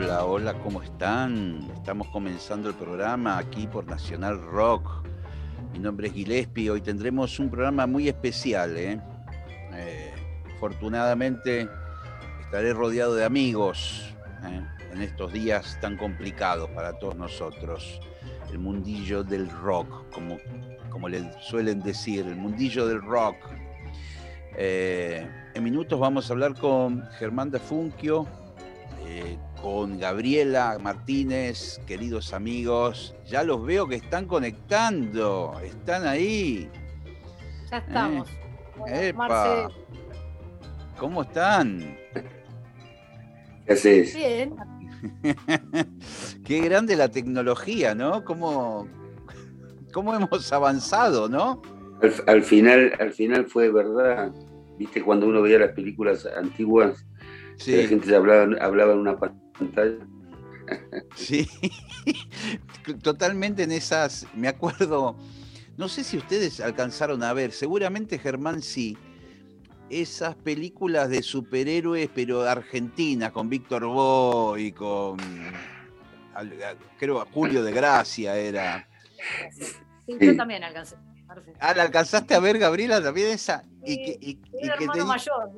Hola, hola, ¿cómo están? Estamos comenzando el programa aquí por Nacional Rock. Mi nombre es Gillespie. Hoy tendremos un programa muy especial. ¿eh? Eh, afortunadamente estaré rodeado de amigos ¿eh? en estos días tan complicados para todos nosotros. El mundillo del rock, como, como le suelen decir, el mundillo del rock. en minutos vamos a hablar con Germán de Funquio, con Gabriela Martínez, queridos amigos. Ya los veo que están conectando, están ahí. Ya estamos. Eh, ¿Cómo están? ¿Qué haces? Bien. Qué grande la tecnología, ¿no? ¿Cómo, cómo hemos avanzado, no? Al, final, al final fue verdad. Viste, cuando uno veía las películas antiguas, la gente hablaba, hablaba en una pantalla. Sí, totalmente en esas, me acuerdo, no sé si ustedes alcanzaron a ver, seguramente Germán sí, esas películas de superhéroes, pero argentinas, con Víctor Boy, con, creo, Julio de Gracia era. Sí, yo también alcancé. Ah, ¿la alcanzaste a ver, Gabriela, también esa? y que, mayor.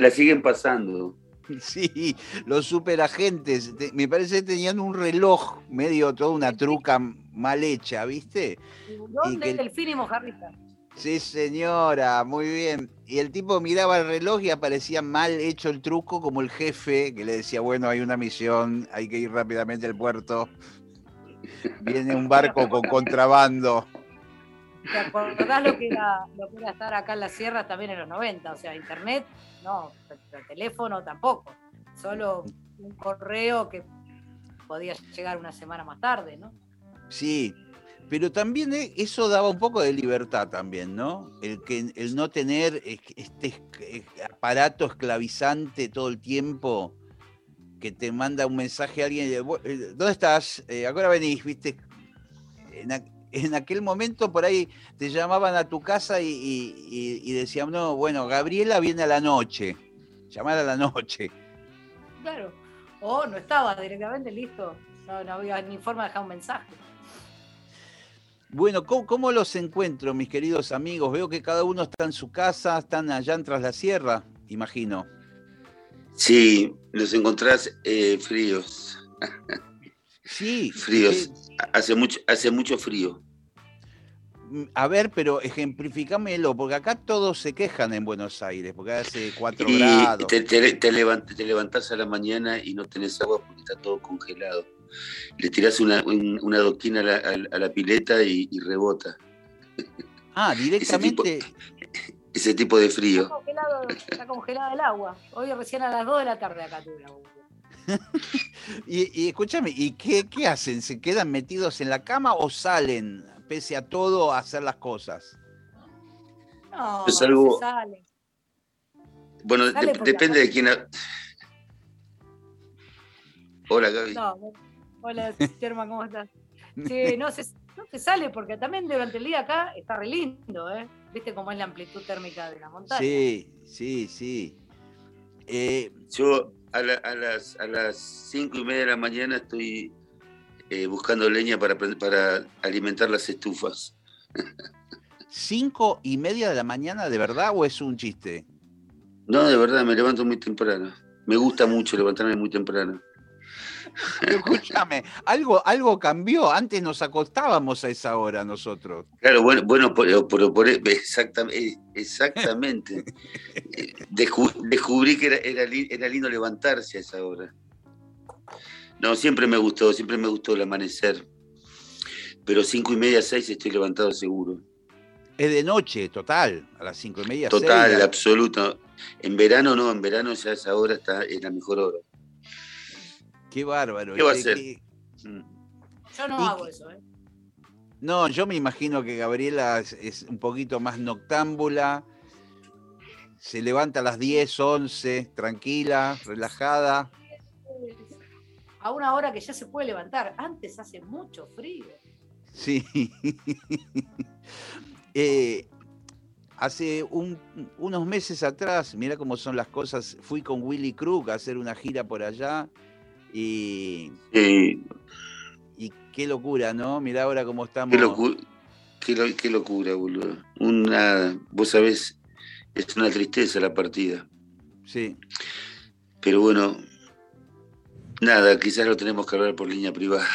la siguen pasando. Sí, los superagentes, me parece que tenían un reloj medio, toda una truca mal hecha, ¿viste? ¿Dónde el Delfín y Mojarrita? Sí, señora, muy bien. Y el tipo miraba el reloj y aparecía mal hecho el truco, como el jefe que le decía, bueno, hay una misión, hay que ir rápidamente al puerto. Viene un barco con contrabando. ¿Te acordás lo que, era, lo que era estar acá en la sierra también en los 90? O sea, internet no, el teléfono tampoco, solo un correo que podía llegar una semana más tarde, ¿no? Sí, pero también eh, eso daba un poco de libertad también, ¿no? El, que, el no tener este aparato esclavizante todo el tiempo que te manda un mensaje a alguien, eh, ¿dónde estás? Eh, ahora venís, viste. En, aquel momento por ahí te llamaban a tu casa y, decían, no, bueno, Gabriela viene a la noche, llamar a la noche. Claro, o no estaba directamente listo, no, había ni forma de dejar un mensaje. Bueno, ¿cómo, los encuentro, mis queridos amigos? Veo que cada uno está en su casa, están allá en Tras la Sierra, imagino. Sí, los encontrás eh, fríos. Sí. Fríos. Hace mucho, hace mucho frío. A ver, pero ejemplificámelo, porque acá todos se quejan en Buenos Aires, porque hace 4 grados. Te, te, te, levantás a la mañana y no tenés agua porque está todo congelado. Le tirás una, una doquina a la, pileta y, rebota. Ah, directamente. Ese tipo, de frío. Está congelado, está congelado el agua. Hoy recién a las 2 de la tarde acá tuve agua. y, y, escúchame, ¿y qué, qué, hacen? ¿Se quedan metidos en la cama o salen, pese a todo, a hacer las cosas? No, es algo... sale. Bueno, depende de quién. Hola, Gaby. hola, Germán, ¿cómo estás? Sí, no se, no se sale porque también durante el día acá está re lindo, ¿eh? ¿Viste cómo es la amplitud térmica de la montaña? Sí, sí, sí. Eh, Yo a, las, a las cinco y media de la mañana estoy eh, buscando leña para, para alimentar las estufas. ¿Cinco y media de la mañana de verdad o es un chiste? No, de verdad, me levanto muy temprano. Me gusta mucho levantarme muy temprano. escúchame, algo, algo cambió. Antes nos acostábamos a esa hora nosotros. Claro, bueno, bueno, por, por, exactamente. exactamente. descubrí que era, era, lindo levantarse a esa hora. No, siempre me gustó, siempre me gustó el amanecer. pero cinco y media, seis estoy levantado seguro. Es de noche, total, a las cinco y media. Total, absoluto. En verano no, en verano ya esa hora está en la mejor hora. Qué bárbaro. ¿Qué va a ser? Mm. Yo no hago eso, ¿eh? No, yo me imagino que Gabriela es, un poquito más noctámbula. Se levanta a las 10, 11, tranquila, relajada. A una hora que ya se puede levantar. Antes hace mucho frío. Sí. Eh, hace unos meses atrás, mira cómo son las cosas, fui con Willy Crook a hacer una gira por allá y, y qué locura, ¿no? Mira ahora cómo estamos. Qué, locura, boludo. Una, vos sabés, es una tristeza la partida. Sí. Pero bueno, nada, quizás lo tenemos que hablar por línea privada.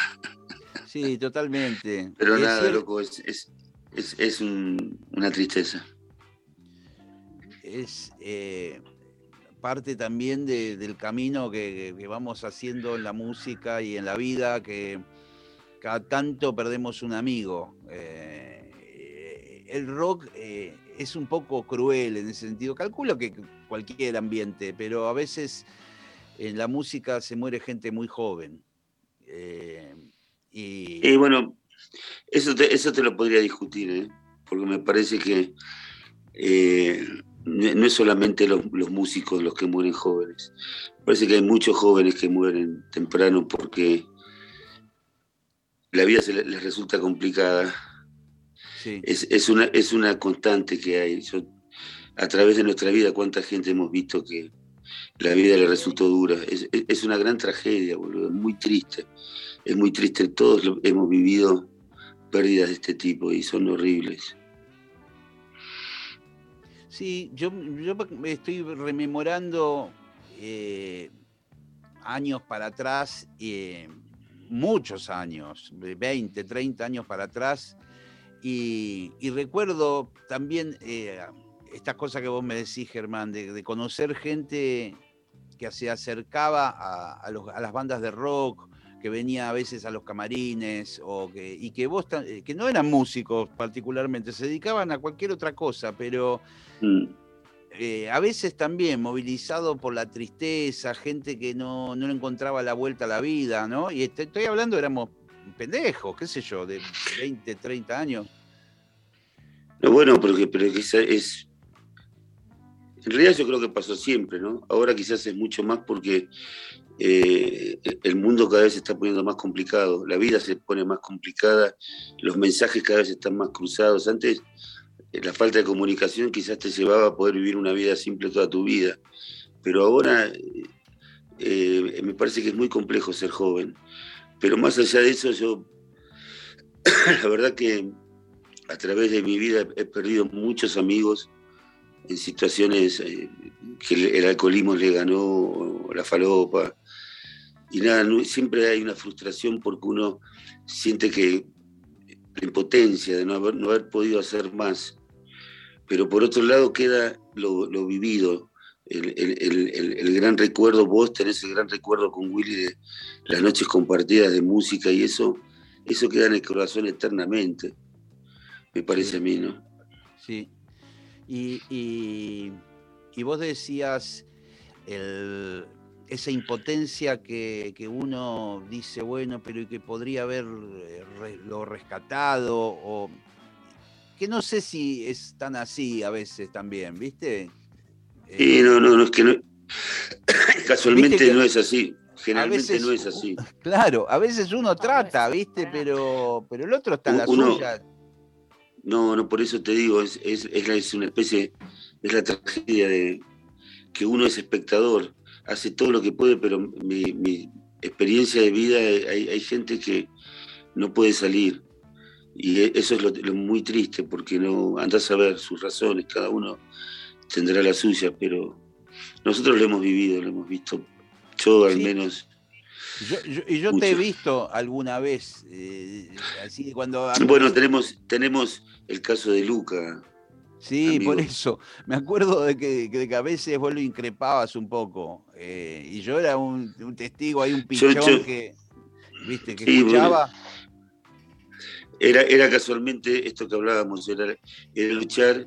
Sí, totalmente. Pero nada, loco, es, es, una tristeza. Es eh, parte también del camino que, vamos haciendo en la música y en la vida, que cada tanto perdemos un amigo. Eh, el rock eh, es un poco cruel en ese sentido. Calculo que cualquier ambiente, pero a veces en la música se muere gente muy joven. y bueno, eso te, eso te lo podría discutir, ¿eh? porque me parece que eh, no es solamente los, músicos los que mueren jóvenes. Parece que hay muchos jóvenes que mueren temprano porque la vida les, resulta complicada. Es, una, es una constante que hay. a través de nuestra vida, cuánta gente hemos visto que la vida le resultó dura. Es, una gran tragedia, boludo, muy triste. Es muy triste. Todos hemos vivido pérdidas de este tipo y son horribles. Sí, yo, yo estoy rememorando eh, años para atrás, eh, muchos años, 20, 30 años para atrás, y, recuerdo también eh, estas cosas que vos me decís, Germán, de, conocer gente que se acercaba a, a las bandas de rock que venía a veces a los camarines o que, y que vos eh, que no eran músicos particularmente, se dedicaban a cualquier otra cosa, pero mm. eh, a veces también movilizado por la tristeza, gente que no, no encontraba la vuelta a la vida, ¿no? Y estoy hablando, éramos pendejos, qué sé yo, de 20, 30 años. No, bueno, porque, pero quizás es. En realidad yo creo que pasó siempre, ¿no? Ahora quizás es mucho más porque eh, el mundo cada vez se está poniendo más complicado, la vida se pone más complicada, los mensajes cada vez están más cruzados. Antes eh, la falta de comunicación quizás te llevaba a poder vivir una vida simple toda tu vida, pero ahora eh, me parece que es muy complejo ser joven. Pero más allá de eso, yo, la verdad que a través de mi vida he perdido muchos amigos en situaciones que el alcoholismo le ganó, la falopa, y nada, siempre hay una frustración porque uno siente que la impotencia de no haber, no haber podido hacer más. Pero por otro lado queda lo, vivido, el, gran recuerdo, vos tenés el gran recuerdo con Willy de las noches compartidas de música y eso, eso queda en el corazón eternamente, me parece a mí, ¿no? Sí. Y, y vos decías el, esa impotencia que, uno dice, bueno, pero que podría haberlo eh, rescatado, o que no sé si es tan así a veces también, ¿viste? Sí, no, no, no es que no, casualmente no es así. Generalmente no es así. Claro, a veces uno trata, ¿viste? Pero, pero el otro está en la suya. No, no, por eso te digo, es, es, es una especie, es la tragedia de que uno es espectador hace todo lo que puede, pero mi, experiencia de vida, hay, gente que no puede salir. Y e, eso es lo, muy triste, porque no andás a ver sus razones, cada uno tendrá la suya, pero nosotros lo hemos vivido, lo hemos visto, yo al menos. Y yo te he visto alguna vez, eh, así cuando... Bueno, tenemos, tenemos el caso de Luca, Sí, por eso. Me acuerdo de que, a veces vos lo increpabas un poco. Eh, y yo era un, testigo, hay un pichón que, ¿viste? que escuchaba. era, era casualmente esto que hablábamos, era, era luchar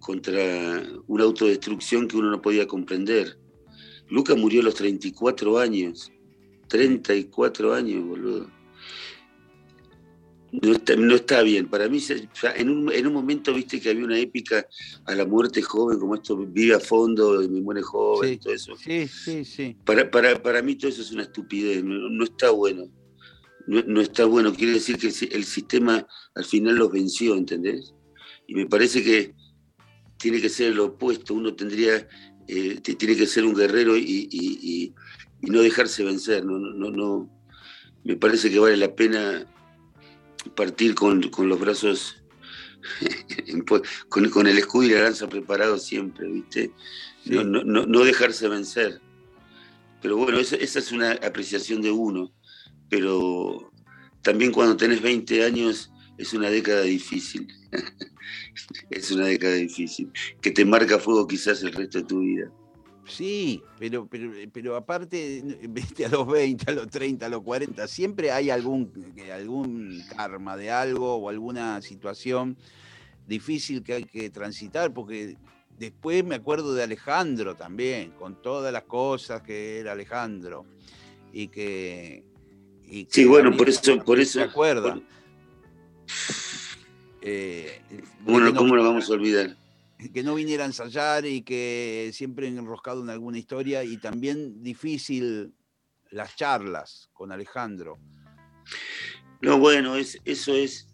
contra una autodestrucción que uno no podía comprender. Lucas murió a los 34 años. 34 años, boludo. No está, bien. Para mí, en un, en un, momento, viste que había una épica a la muerte joven, como esto, vive a fondo y me muere joven, todo eso. Sí, sí, sí. Para, para, para, mí todo eso es una estupidez, no, está bueno. No, no, está bueno, quiere decir que el sistema al final los venció, ¿entendés? Y me parece que tiene que ser lo opuesto, uno tendría, eh, tiene que ser un guerrero y, y, no dejarse vencer, no, no, no, me parece que vale la pena partir con, los brazos, con, con, el escudo y la lanza preparado siempre, ¿viste? No, no, dejarse vencer. Pero bueno, esa, esa es una apreciación de uno, pero también cuando tenés 20 años es una década difícil. es una década difícil, que te marca fuego quizás el resto de tu vida. Sí, pero, pero, pero aparte, a los 20, a los 30, a los 40, siempre hay algún, algún karma de algo o alguna situación difícil que hay que transitar, porque después me acuerdo de Alejandro también, con todas las cosas que era Alejandro. Y que. sí, bueno, por eso. Por eso ¿Se? Eh, bueno, ¿cómo lo vamos a olvidar? Que no viniera a ensayar y que siempre enroscado en alguna historia y también difícil las charlas con Alejandro. No, bueno, es, eso es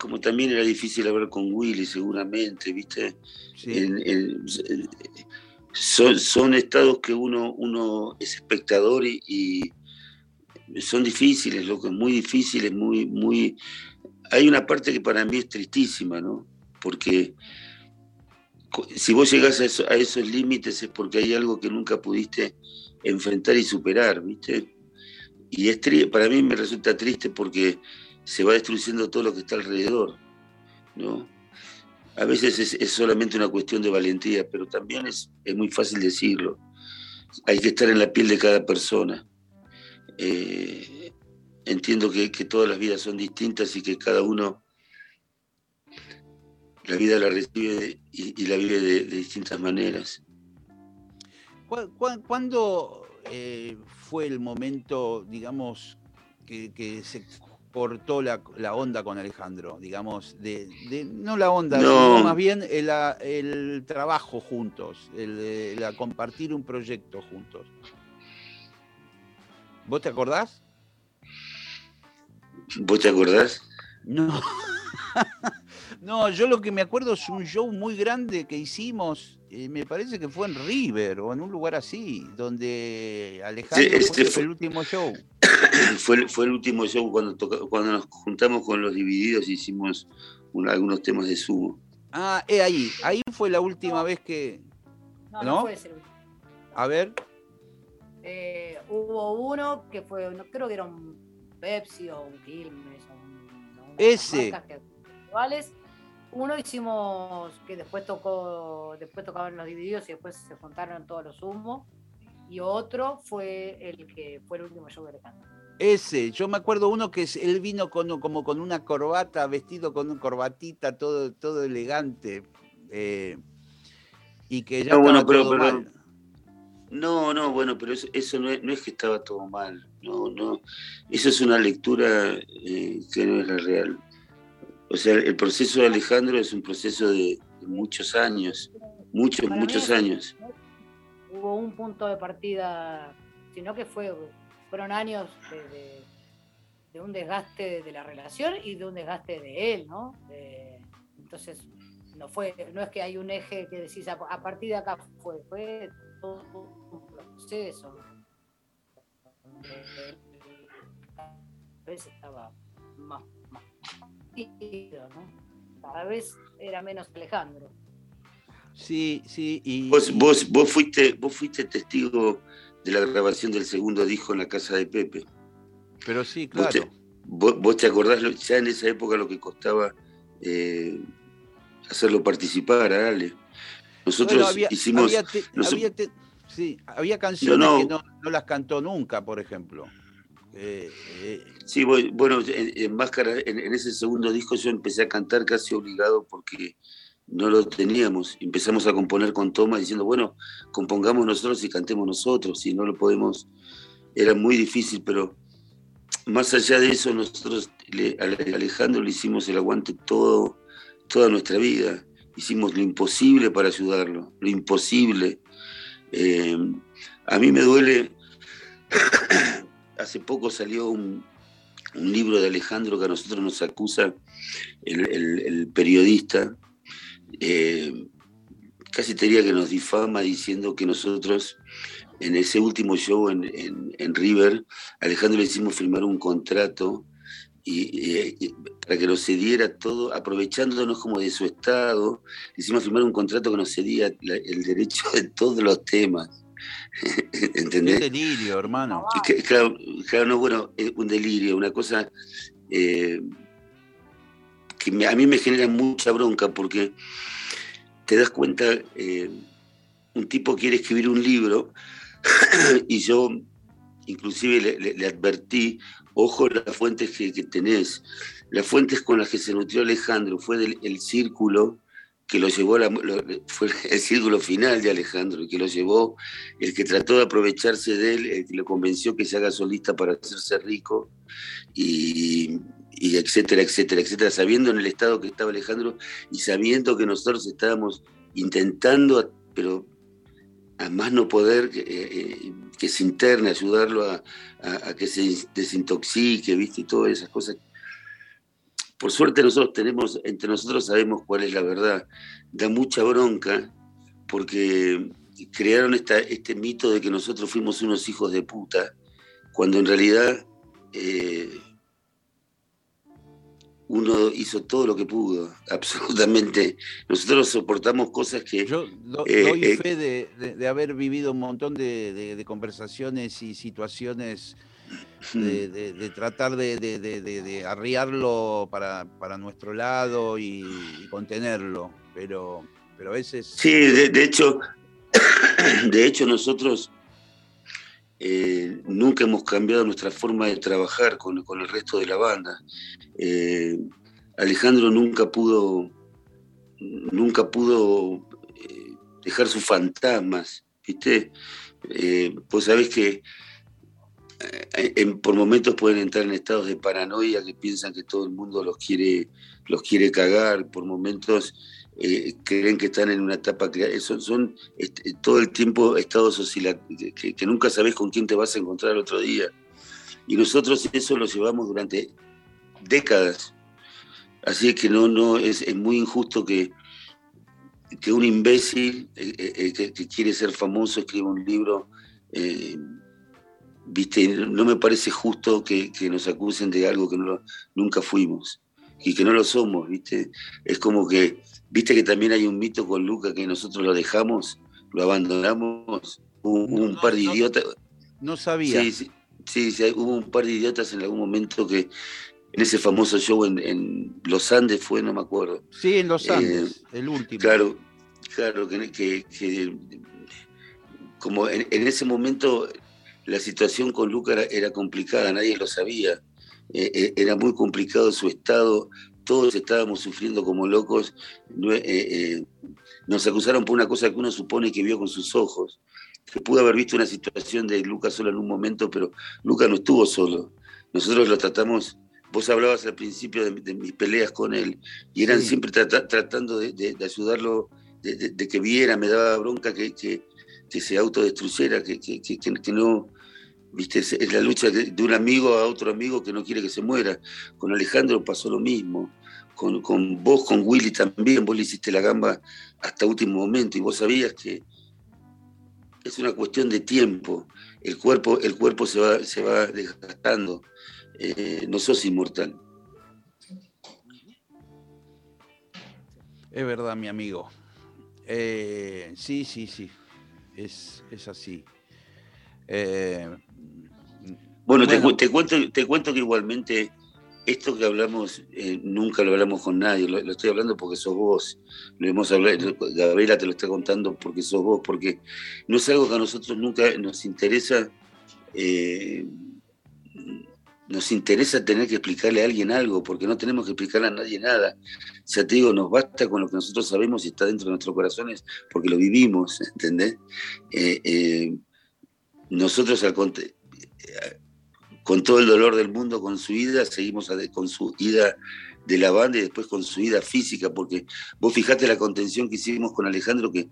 como también era difícil hablar con Willy seguramente, ¿viste? son, estados que uno, uno es espectador y, y son difíciles, loco, muy difíciles, muy, muy, hay una parte que para mí es tristísima, ¿no? Porque si vos llegás a, esos límites es porque hay algo que nunca pudiste enfrentar y superar, ¿viste? Y es para mí me resulta triste porque se va destruyendo todo lo que está alrededor, ¿no? A veces es, solamente una cuestión de valentía, pero también es, es, muy fácil decirlo. Hay que estar en la piel de cada persona. Eh, entiendo que, todas las vidas son distintas y que cada uno la vida la recibe y, la vive de, distintas maneras. ¿Cuándo eh, fue el momento, digamos, que, se cortó la, onda con Alejandro? Digamos, de, no la onda, sino más bien el, trabajo juntos, el, compartir un proyecto juntos. ¿Vos te acordás? ¿Vos te acordás? No. no, yo lo que me acuerdo es un show muy grande que hicimos, eh, me parece que fue en River o en un lugar así, donde Alejandro este fue, el último show. fue, fue el último show cuando, cuando nos juntamos con los divididos y hicimos algunos temas de sumo. Ah, eh, ahí, ahí fue la última vez que... No, no, fue ese A ver. Eh, hubo uno que fue, creo que era un Pepsi o un Quilmes o un, Ese. Uno hicimos que después tocó, después tocaban los divididos y después se juntaron todos los humos. Y otro fue el que fue el último show de Alejandro. Ese, yo me acuerdo uno que él vino con, como con una corbata, vestido con una corbatita, todo, todo elegante. Eh, y que ya no, todo mal. No, no, bueno, pero eso, no, es, que estaba todo mal. No, no. Eso es una lectura eh, que no es la real. O sea, el proceso de Alejandro es un proceso de, muchos años, muchos, muchos años. Hubo un punto de partida, sino que fue, fueron años de, un desgaste de la relación y de un desgaste de él, ¿no? entonces, no fue, no es que hay un eje que decís a, a partir de acá fue, fue todo un proceso. Cada vez estaba más, ¿no? Cada vez era menos Alejandro. Sí, sí. Y, vos, vos, vos, fuiste, vos fuiste testigo de la grabación del segundo disco en la casa de Pepe. Pero sí, claro. Vos te, acordás ya en esa época lo que costaba eh, hacerlo participar a Ale. Nosotros hicimos. Había, sí, había canciones que no, las cantó nunca, por ejemplo. Eh, eh. Sí, bueno, en, Máscara, en, ese segundo disco yo empecé a cantar casi obligado porque no lo teníamos. Empezamos a componer con Toma diciendo, bueno, compongamos nosotros y cantemos nosotros, si no lo podemos. Era muy difícil, pero más allá de eso, nosotros, a Alejandro le hicimos el aguante todo, toda nuestra vida. Hicimos lo imposible para ayudarlo, lo imposible. Eh, a mí me duele, hace poco salió un, libro de Alejandro que a nosotros nos acusa el, periodista, eh, casi te diría que nos difama diciendo que nosotros en ese último show en, River, Alejandro le hicimos firmar un contrato para que nos cediera todo, aprovechándonos como de su estado, hicimos firmar un contrato que nos cedía el derecho de todos los temas. ¿Entendés? Un delirio, hermano. claro, no, bueno, es un delirio, una cosa eh, que a mí me genera mucha bronca porque te das cuenta, eh, un tipo quiere escribir un libro y yo inclusive le, advertí, ojo las fuentes que, tenés, las fuentes con las que se nutrió Alejandro fue del el círculo que lo llevó, la, fue el círculo final de Alejandro, que lo llevó, el que trató de aprovecharse de él, el que lo convenció que se haga solista para hacerse rico, y, etcétera, etcétera, etcétera, sabiendo en el estado que estaba Alejandro y sabiendo que nosotros estábamos intentando, pero a más no poder que, eh, eh, se interne, ayudarlo a, que se desintoxique, ¿viste? Y todas esas cosas. Por suerte nosotros tenemos, entre nosotros sabemos cuál es la verdad. Da mucha bronca porque crearon esta, este mito de que nosotros fuimos unos hijos de puta, cuando en realidad eh, uno hizo todo lo que pudo, absolutamente. Nosotros soportamos cosas que... Yo eh, doy eh, fe de, haber vivido un montón de, conversaciones y situaciones de, tratar de, arriarlo para, nuestro lado y, contenerlo, pero, pero a veces... Sí, de, hecho, de hecho nosotros eh, nunca hemos cambiado nuestra forma de trabajar con, el resto de la banda. Eh, Alejandro nunca pudo, nunca pudo eh, dejar sus fantasmas, ¿viste? pues sabés que por momentos pueden entrar en estados de paranoia que piensan que todo el mundo los quiere, los quiere cagar, por momentos eh, creen que están en una etapa que son, este, todo el tiempo estados que, nunca sabes con quién te vas a encontrar otro día. Y nosotros eso lo llevamos durante décadas. Así que no, no es, muy injusto que, que un imbécil eh, eh, que, quiere ser famoso escriba un libro. Viste, no me parece justo que, nos acusen de algo que no, nunca fuimos y que no lo somos, ¿viste? Es como que Viste que también hay un mito con Luca que nosotros lo dejamos, lo abandonamos. Hubo un par de idiotas. No sabía. Sí, sí, sí, hubo un par de idiotas en algún momento que en ese famoso show en, Los Andes fue, no me acuerdo. Sí, en Los Andes, eh, el último. Claro, claro, que, como en, ese momento la situación con Luca era, complicada, nadie lo sabía. Eh, eh, era muy complicado su estado todos estábamos sufriendo como locos, eh, nos acusaron por una cosa que uno supone que vio con sus ojos, que pudo haber visto una situación de Lucas solo en un momento, pero Lucas no estuvo solo. Nosotros lo tratamos, vos hablabas al principio de, mis peleas con él, y eran siempre tratando de, ayudarlo, de, que viera, me daba bronca que, que, se autodestruyera, que, que no ¿Viste? Es la lucha de, un amigo a otro amigo que no quiere que se muera. Con Alejandro pasó lo mismo con, vos, con Willy también, vos le hiciste la gamba hasta último momento y vos sabías que es una cuestión de tiempo. El cuerpo, el cuerpo se, va, se va desgastando. Eh, no sos inmortal. Es verdad, mi amigo. Eh, sí, sí, sí. Es, así. Eh, bueno, Te, cuento, te cuento que igualmente esto que hablamos eh, nunca lo hablamos con nadie, lo, estoy hablando porque sos vos, lo hemos hablado, Gabriela te lo está contando porque sos vos, porque no es algo que a nosotros nunca nos interesa, eh, nos interesa tener que explicarle a alguien algo, porque no tenemos que explicarle a nadie nada. O sea, te digo, nos basta con lo que nosotros sabemos y está dentro de nuestros corazones, porque lo vivimos, ¿entendés? Eh, nosotros, al, con todo el dolor del mundo, con su ida, seguimos con su ida de la banda y después con su ida física, porque vos fijate la contención que hicimos con Alejandro, que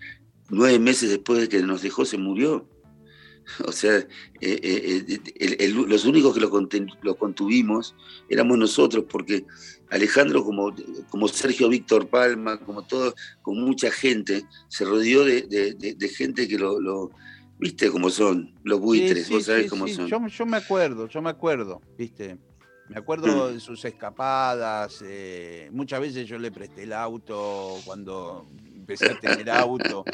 nueve meses después de que nos dejó se murió. O sea, eh, eh, los únicos que lo, contuvimos éramos nosotros, porque Alejandro, como, como Sergio Víctor Palma, como todo, con mucha gente, se rodeó de, gente que lo, viste cómo son, los buitres, vos sabés cómo son. Yo, yo, me acuerdo, yo me acuerdo, viste. Me acuerdo mm. de sus escapadas, eh, muchas veces yo le presté el auto cuando empecé a tener auto.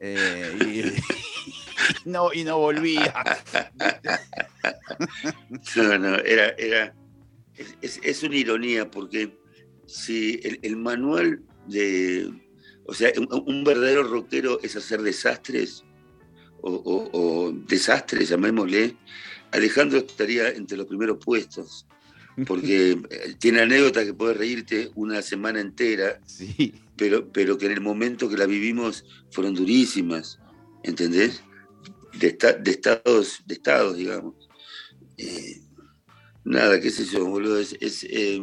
y, no, y no volvía. No, no, era, era, es, una ironía porque si el, manual de, o sea, un, verdadero rockero es hacer desastres, o, desastres, llamémosle, Alejandro estaría entre los primeros puestos, porque eh, tiene anécdotas que puede reírte una semana entera, sí. pero, pero que en el momento que la vivimos fueron durísimas, ¿entendés? de, de, estados, de estados, digamos. Eh, nada, qué sé yo, boludo, es, es, eh,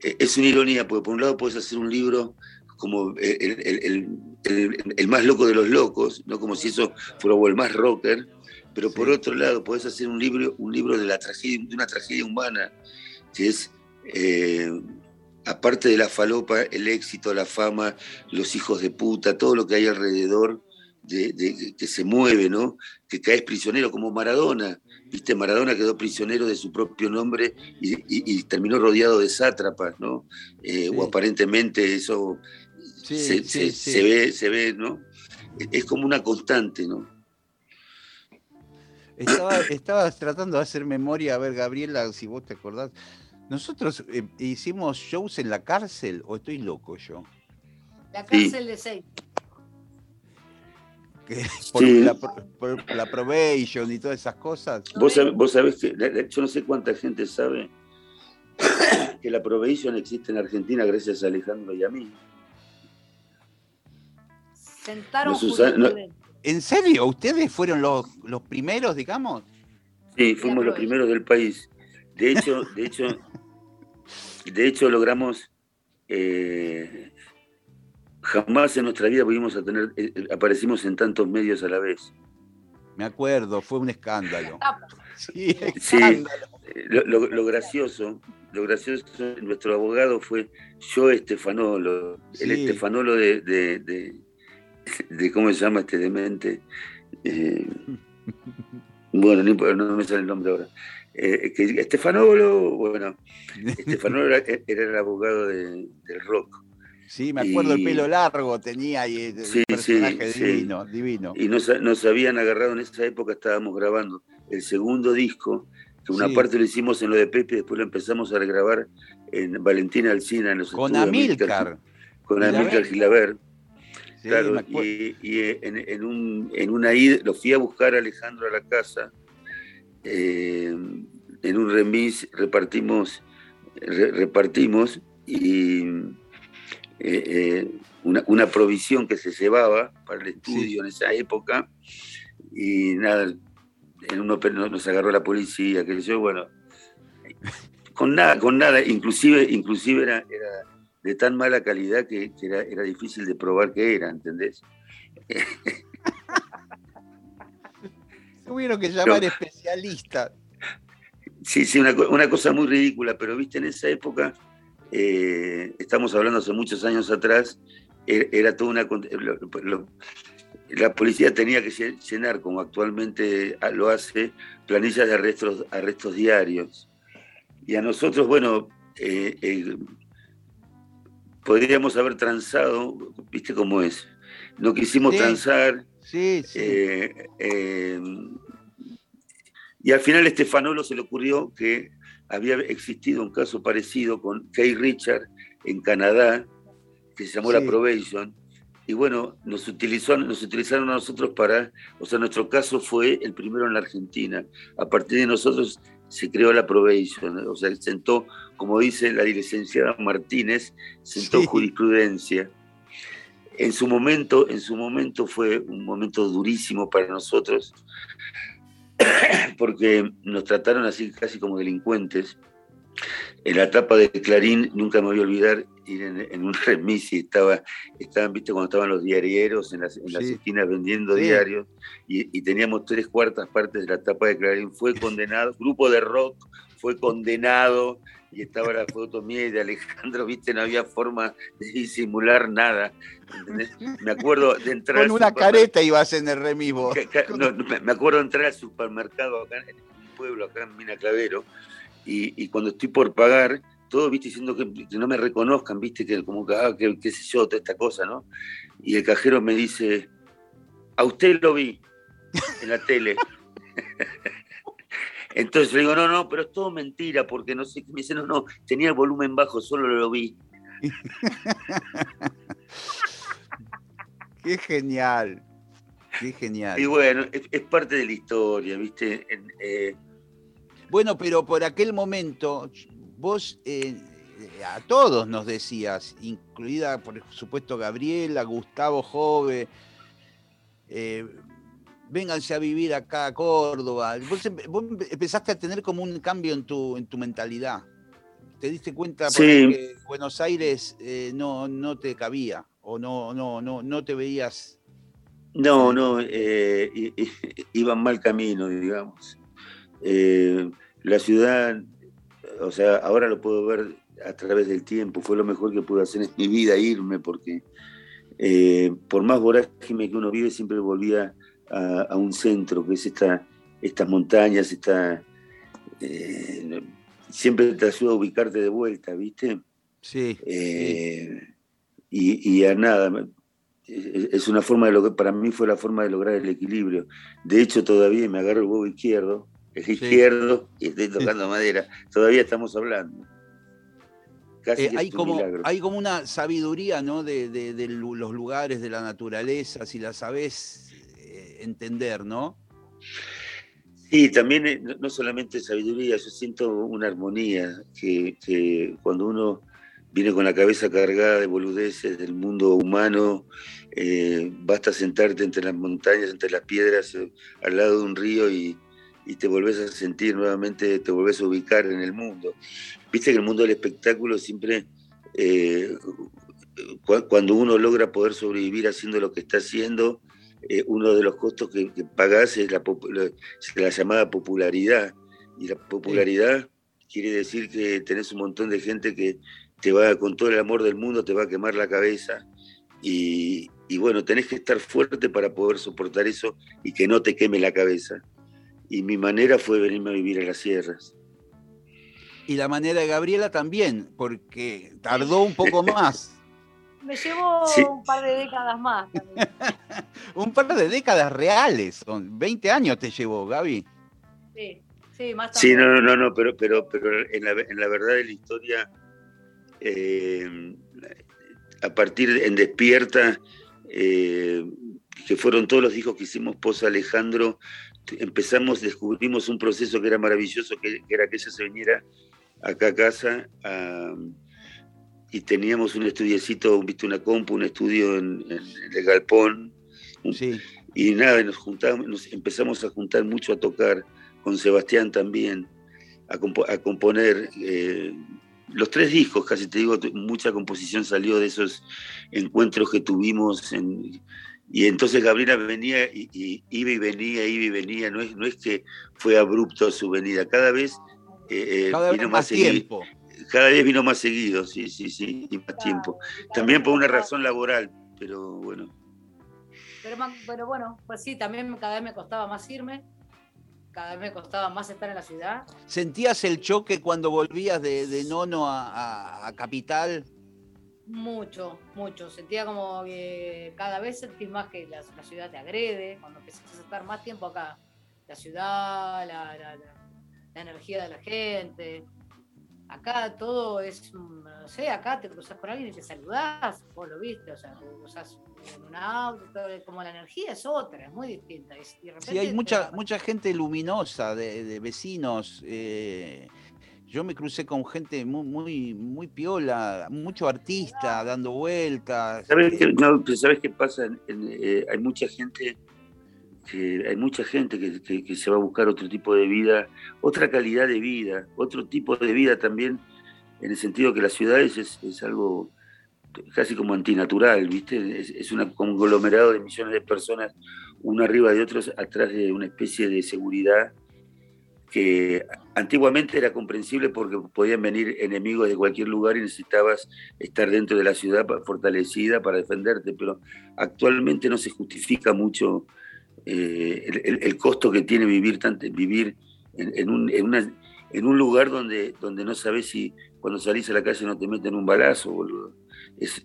es, una ironía, porque por un lado puedes hacer un libro como el, el, más loco de los locos, no como si eso fuera el más rocker, pero por otro lado puedes hacer un libro, un libro de, la tragedia, de una tragedia humana, que es, eh, aparte de la falopa, el éxito, la fama, los hijos de puta, todo lo que hay alrededor, de, que se mueve, ¿no? Que caes prisionero como Maradona. Viste, Maradona quedó prisionero de su propio nombre y, terminó rodeado de sátrapas, ¿no? Eh, o aparentemente eso se, ve, se ve, ¿no? Es como una constante, ¿no? Estaba, tratando de hacer memoria, a ver, Gabriela, si vos te acordás. ¿Nosotros eh, hicimos shows en la cárcel o estoy loco yo? La cárcel de seis por, la, por, la, probation y todas esas cosas. Vos, sabés, que, yo no sé cuánta gente sabe que la probation existe en Argentina gracias a Alejandro y a mí. Sentaron ¿En serio? ¿Ustedes fueron los, los primeros, digamos? Sí, fuimos los primeros del país. De hecho, de hecho, de hecho logramos eh, Jamás en nuestra vida pudimos a tener, eh, eh, aparecimos en tantos medios a la vez. Me acuerdo, fue un escándalo. Sí, escándalo. lo, gracioso, lo gracioso, nuestro abogado fue yo Estefanolo, el Estefanolo de, de, ¿cómo se llama este demente? Eh, bueno, no, me sale el nombre ahora. Eh, Estefanolo, bueno, Estefanolo era, el abogado del rock. Sí, me acuerdo el pelo largo tenía y el personaje divino, divino. Y nos, habían agarrado en esa época, estábamos grabando el segundo disco, que una parte lo hicimos en lo de Pepe, después lo empezamos a grabar en Valentina Alcina, en los Con Amilcar. Con Amilcar Gilaber. claro, y, en, un, en, una ida, lo fui a buscar a Alejandro a la casa, eh, en un remis repartimos, repartimos y eh, eh, una, provisión que se llevaba para el estudio en esa época y nada, en uno nos agarró la policía, que yo, bueno, con nada, con nada, inclusive, inclusive era, de tan mala calidad que, era, era, difícil de probar que era, ¿entendés? Tuvieron que llamar especialista. Sí, sí, una, una cosa muy ridícula, pero viste, en esa época eh, estamos hablando hace muchos años atrás, er, era toda una... la policía tenía que llenar, como actualmente lo hace, planillas de arrestos, arrestos diarios. Y a nosotros, bueno, eh, eh, podríamos haber transado, viste cómo es. No quisimos transar. Sí, sí. y al final a Estefanolo se le ocurrió que había existido un caso parecido con Kay Richard en Canadá, que se llamó la Probation, y bueno, nos, utilizó, nos utilizaron a nosotros para, o sea, nuestro caso fue el primero en la Argentina. A partir de nosotros se creó la probation, o sea, sentó, como dice la licenciada Martínez, sentó jurisprudencia. En su momento, en su momento fue un momento durísimo para nosotros, porque nos trataron así casi como delincuentes. En la tapa de Clarín, nunca me voy a olvidar, ir en, un remis y estaba, estaban, viste, cuando estaban los diarieros en las, esquinas vendiendo diarios, y, teníamos tres cuartas partes de la tapa de Clarín. Fue condenado, grupo de rock fue condenado, y estaba la foto mía y de Alejandro, viste, no había forma de disimular nada. Me acuerdo de entrar. Con una careta ibas en el remis me acuerdo de entrar al supermercado acá en un pueblo, acá en Mina Clavero, y, cuando estoy por pagar, todo, viste, diciendo que, no me reconozcan, viste, que como que, ah, que, qué sé yo, toda esta cosa, ¿no? Y el cajero me dice, a usted lo vi en la tele. Entonces le digo, no, no, pero es todo mentira, porque no sé. Me dice, no, no, tenía el volumen bajo, solo lo vi. qué genial, qué genial. Y bueno, es, parte de la historia, ¿viste? Eh, bueno, pero por aquel momento, vos eh, a todos nos decías, incluida por supuesto Gabriela, Gustavo Jove, eh, vénganse a vivir acá a Córdoba. Vos, empezaste a tener como un cambio en tu, en tu mentalidad. Te diste cuenta que Buenos Aires eh, no, no te cabía o no, no, no, no te veías. No, no, iba en mal camino, digamos. Eh, la ciudad, o sea, ahora lo puedo ver a través del tiempo, fue lo mejor que pude hacer en mi vida irme, porque eh, por más vorágine que uno vive, siempre volvía a, un centro, que es esta, estas montañas, esta, eh, siempre te ayuda a ubicarte de vuelta, ¿viste? Sí. Y, y, a nada, es una forma de lograr, para mí fue la forma de lograr el equilibrio. De hecho, todavía me agarro el huevo izquierdo el izquierdo y estoy tocando madera. Todavía estamos hablando. Casi eh, hay, como, hay como una sabiduría ¿no? de, los lugares, de la naturaleza, si la sabes eh, entender, ¿no? Sí, también eh, no solamente sabiduría, yo siento una armonía, que, cuando uno viene con la cabeza cargada de boludeces del mundo humano, basta sentarte entre las montañas, entre las piedras, al lado de un río y, y te volvés a sentir nuevamente, te volvés a ubicar en el mundo. Viste que el mundo del espectáculo siempre, eh, cuando uno logra poder sobrevivir haciendo lo que está haciendo, eh, uno de los costos que, que pagás es la, la, llamada popularidad. Y la popularidad quiere decir que tenés un montón de gente que te va, con todo el amor del mundo, te va a quemar la cabeza. Y, y bueno, tenés que estar fuerte para poder soportar eso y que no te queme la cabeza y mi manera fue venirme a vivir a las sierras. Y la manera de Gabriela también, porque tardó un poco más. Me llevó un par de décadas más. un par de décadas reales, son 20 años te llevó, Gaby. Sí, sí, más Sí, no, no, no, pero, pero, pero en, la, en la verdad de la historia, eh, a partir de, en Despierta, eh, que fueron todos los hijos que hicimos posa Alejandro, empezamos, descubrimos un proceso que era maravilloso, que, era que ella se viniera acá a casa y teníamos un estudiecito, viste, una compu, un estudio en, el galpón. Y nada, nos juntamos, nos empezamos a juntar mucho a tocar, con Sebastián también, a, componer. Eh, los tres discos, casi te digo, mucha composición salió de esos encuentros que tuvimos en, y entonces Gabriela venía y, iba y venía, iba y venía, no es, no es que fue abrupto su venida, cada vez, eh, eh, vino más, tiempo. Cada vez vino más seguido, sí, sí, sí, y más tiempo. También por una razón laboral, pero bueno. Pero, bueno, pues sí, también cada vez me costaba más irme, cada vez me costaba más estar en la ciudad. ¿Sentías el choque cuando volvías de, Nono a Capital? Mucho, mucho. Sentía como que cada vez sentís más que la, ciudad te agrede, cuando empezás a estar más tiempo acá. La ciudad, la, energía de la gente. Acá todo es, no sé, acá te cruzas con alguien y te saludás, vos lo viste, o sea, te cruzas en un auto, como la energía es otra, es muy distinta. sí, hay mucha, mucha gente luminosa de, vecinos. Eh, yo me crucé con gente muy, muy, muy piola, mucho artista dando vueltas. ¿Sabes qué, ¿sabes qué pasa? Eh, hay mucha gente que hay mucha gente que, se va a buscar otro tipo de vida, otra calidad de vida, otro tipo de vida también, en el sentido que las ciudades es, algo casi como antinatural, ¿viste? Es, un conglomerado de millones de personas, uno arriba de otros, atrás de una especie de seguridad que antiguamente era comprensible porque podían venir enemigos de cualquier lugar y necesitabas estar dentro de la ciudad fortalecida para defenderte, pero actualmente no se justifica mucho eh, el, costo que tiene vivir, tanto, vivir en, un, lugar donde, donde no sabes si cuando salís a la calle no te meten un balazo. Es,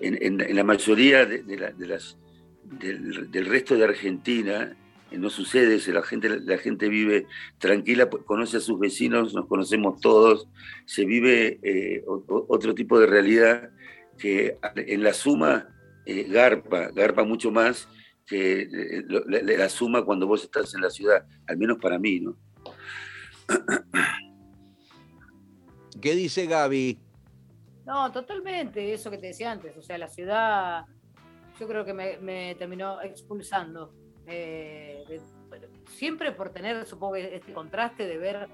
en, la mayoría de, las, del, resto de Argentina no sucede eso, la gente, la gente vive tranquila, conoce a sus vecinos, nos conocemos todos, se vive eh, otro tipo de realidad que en la suma garpa, garpa mucho más que le, la suma cuando vos estás en la ciudad, al menos para mí, ¿no? ¿Qué dice Gaby? No, totalmente, eso que te decía antes, o sea, la ciudad yo creo que me, terminó expulsando. Eh, siempre por tener, supongo, este contraste de ver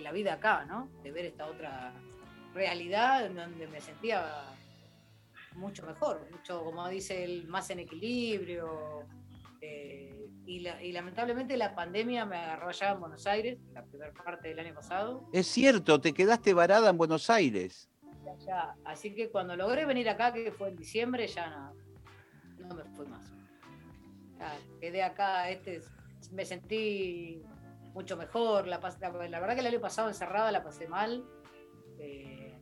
la vida acá, ¿no? De ver esta otra realidad en donde me sentía mucho mejor, mucho, como dice él, más en equilibrio. Eh, y, lamentablemente la pandemia me agarró allá en Buenos Aires, la primera parte del año pasado. Es cierto, te quedaste varada en Buenos Aires. así que cuando logré venir acá, que fue en diciembre, ya no, no me fui más. Quedé acá, este, me sentí mucho mejor. La, la, verdad que el año pasado encerrada la pasé mal. Eh,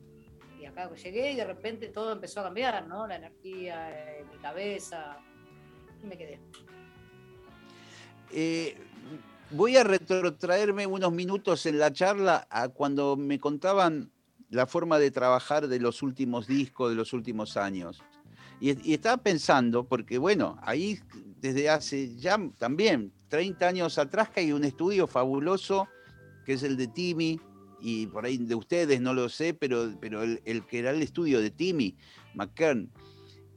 y acá llegué y de repente todo empezó a cambiar, ¿no? La energía, eh, mi cabeza, y me quedé. Eh, voy a retrotraerme unos minutos en la charla a cuando me contaban la forma de trabajar de los últimos discos, de los últimos años. Y, y, estaba pensando, porque bueno, ahí desde hace ya también 30 años atrás que hay un estudio fabuloso, que es el de Timmy, y por ahí de ustedes no lo sé, pero, pero el, que era el estudio de Timmy McKern,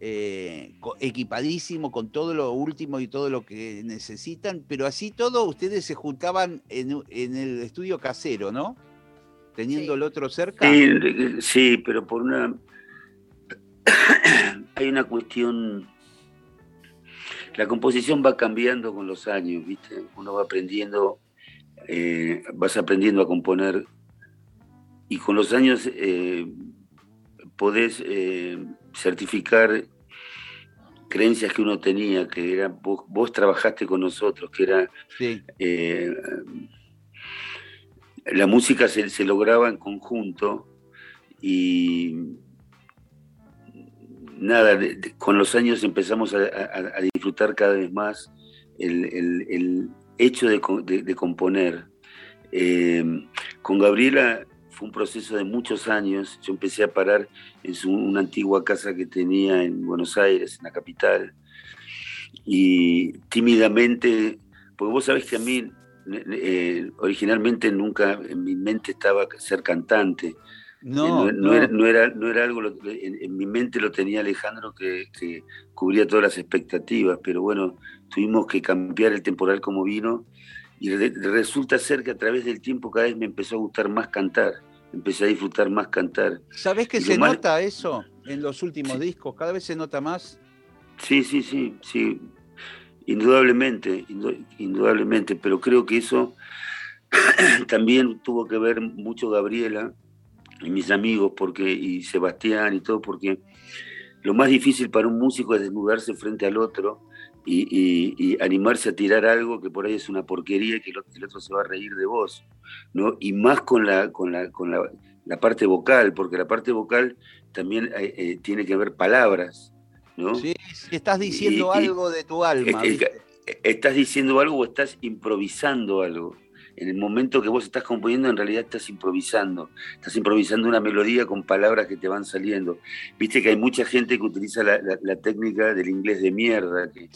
eh, equipadísimo con todo lo último y todo lo que necesitan, pero así todo ustedes se juntaban en, el estudio casero, ¿no? Teniendo el otro cerca. Sí, pero por una... Hay una cuestión... La composición va cambiando con los años, ¿viste? Uno va aprendiendo, eh, vas aprendiendo a componer y con los años eh, podés eh, certificar creencias que uno tenía, que era vos, trabajaste con nosotros, que era eh, la música se, lograba en conjunto y nada, con los años empezamos a, disfrutar cada vez más el, hecho de, componer. con Gabriela fue un proceso de muchos años. Yo empecé a parar en una antigua casa que tenía en Buenos Aires, en la capital, y tímidamente, porque vos sabés que a mí eh, originalmente nunca en mi mente estaba ser cantante. No, no, Era, no, era, algo, en, mi mente lo tenía Alejandro que, que, cubría todas las expectativas, pero bueno, tuvimos que cambiar el temporal como vino y resulta ser que a través del tiempo cada vez me empezó a gustar más cantar, empecé a disfrutar más cantar. ¿Sabés que se nota eso en los últimos discos? ¿Cada vez se nota más? Sí, sí, sí, sí. Indudablemente, indudablemente, pero creo que eso también tuvo que ver mucho Gabriela y mis amigos porque y Sebastián y todo porque lo más difícil para un músico es desnudarse frente al otro y, animarse a tirar algo que por ahí es una porquería y que el otro, se va a reír de vos, ¿no? Y más con la, con la, con la, parte vocal, porque la parte vocal también eh, eh, tiene que ver palabras, ¿no? Sí, estás diciendo algo de tu alma. estás diciendo algo o estás improvisando algo. En el momento que vos estás componiendo, en realidad estás improvisando. Estás improvisando una melodía con palabras que te van saliendo. Viste que hay mucha gente que utiliza la, técnica del inglés de mierda, que,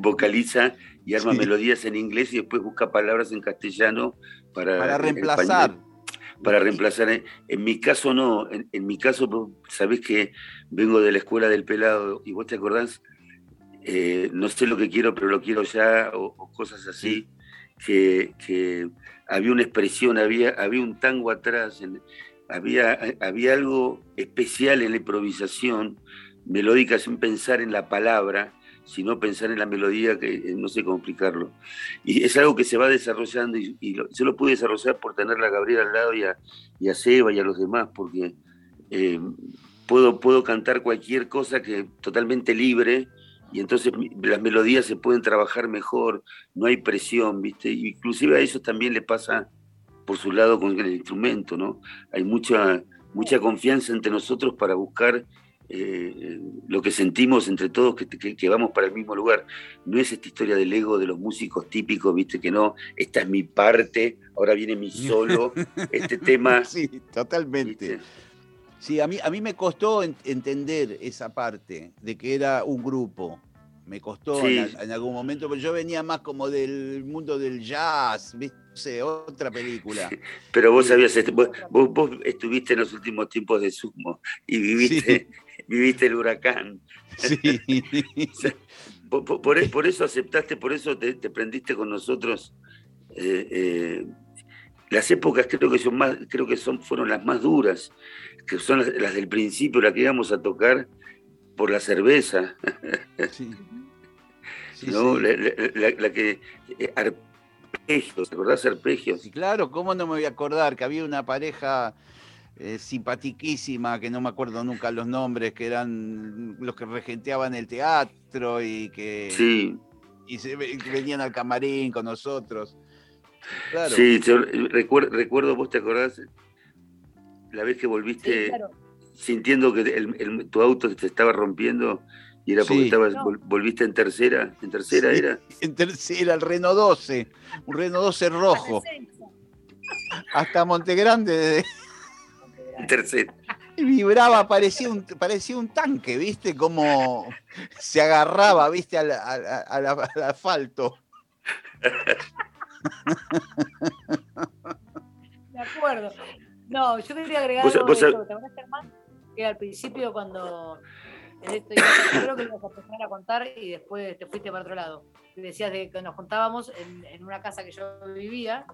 vocaliza y arma melodías en inglés y después busca palabras en castellano para, para reemplazar. Para reemplazar. En, mi caso no, en, mi caso, sabés que vengo de la escuela del pelado y vos te acordás, eh, no sé lo que quiero, pero lo quiero ya, o, cosas así que, había una expresión, había, había un tango atrás, había, había algo especial en la improvisación melódica sin pensar en la palabra, sino pensar en la melodía, que no sé cómo explicarlo. Y es algo que se va desarrollando y, yo lo pude desarrollar por tener a Gabriela al lado y a, y a Seba y a los demás, porque eh, puedo, puedo cantar cualquier cosa que totalmente libre y entonces las melodías se pueden trabajar mejor, no hay presión, ¿viste? Inclusive a eso también le pasa por su lado con el instrumento, ¿no? Hay mucha, mucha confianza entre nosotros para buscar eh, lo que sentimos entre todos, que, que, vamos para el mismo lugar. No es esta historia del ego de los músicos típicos, viste que no, esta es mi parte, ahora viene mi solo, este tema. Sí, totalmente. Sí, a mí, a mí me costó entender esa parte de que era un grupo. Me costó en, algún momento, pero yo venía más como del mundo del jazz, ¿viste? otra película. Pero vos sabías, este, vos, estuviste en los últimos tiempos de Sumo y viviste, viviste el huracán. Sí. por, eso aceptaste, por eso te, prendiste con nosotros. Eh, eh, las épocas creo que son más, creo que son, fueron las más duras que son las, del principio, las que íbamos a tocar por la cerveza. Sí. ¿No? La, que. Eh, arpegios, ¿te acordás arpegios? Sí, claro, ¿cómo no me voy a acordar? Que había una pareja eh, simpatiquísima, que no me acuerdo nunca los nombres, que eran los que regenteaban el teatro y que. Sí. Y se, venían al camarín con nosotros. Claro. Sí, recuerdo, recuerdo, vos te acordás, la vez que volviste sintiendo que tu auto se estaba rompiendo y era porque estabas, volviste en tercera, en tercera era. En tercera, el Renault 12, un Renault 12 rojo. Hasta Montegrande. En tercera. Vibraba, parecía un, parecía un tanque, ¿viste? Como se agarraba, ¿viste? Al, al asfalto. De acuerdo. No, yo quería agregar algo Que al principio cuando... Esto, yo creo que ibas a empezar a contar y después te fuiste para otro lado. Decías de que nos juntábamos en, una casa que yo vivía,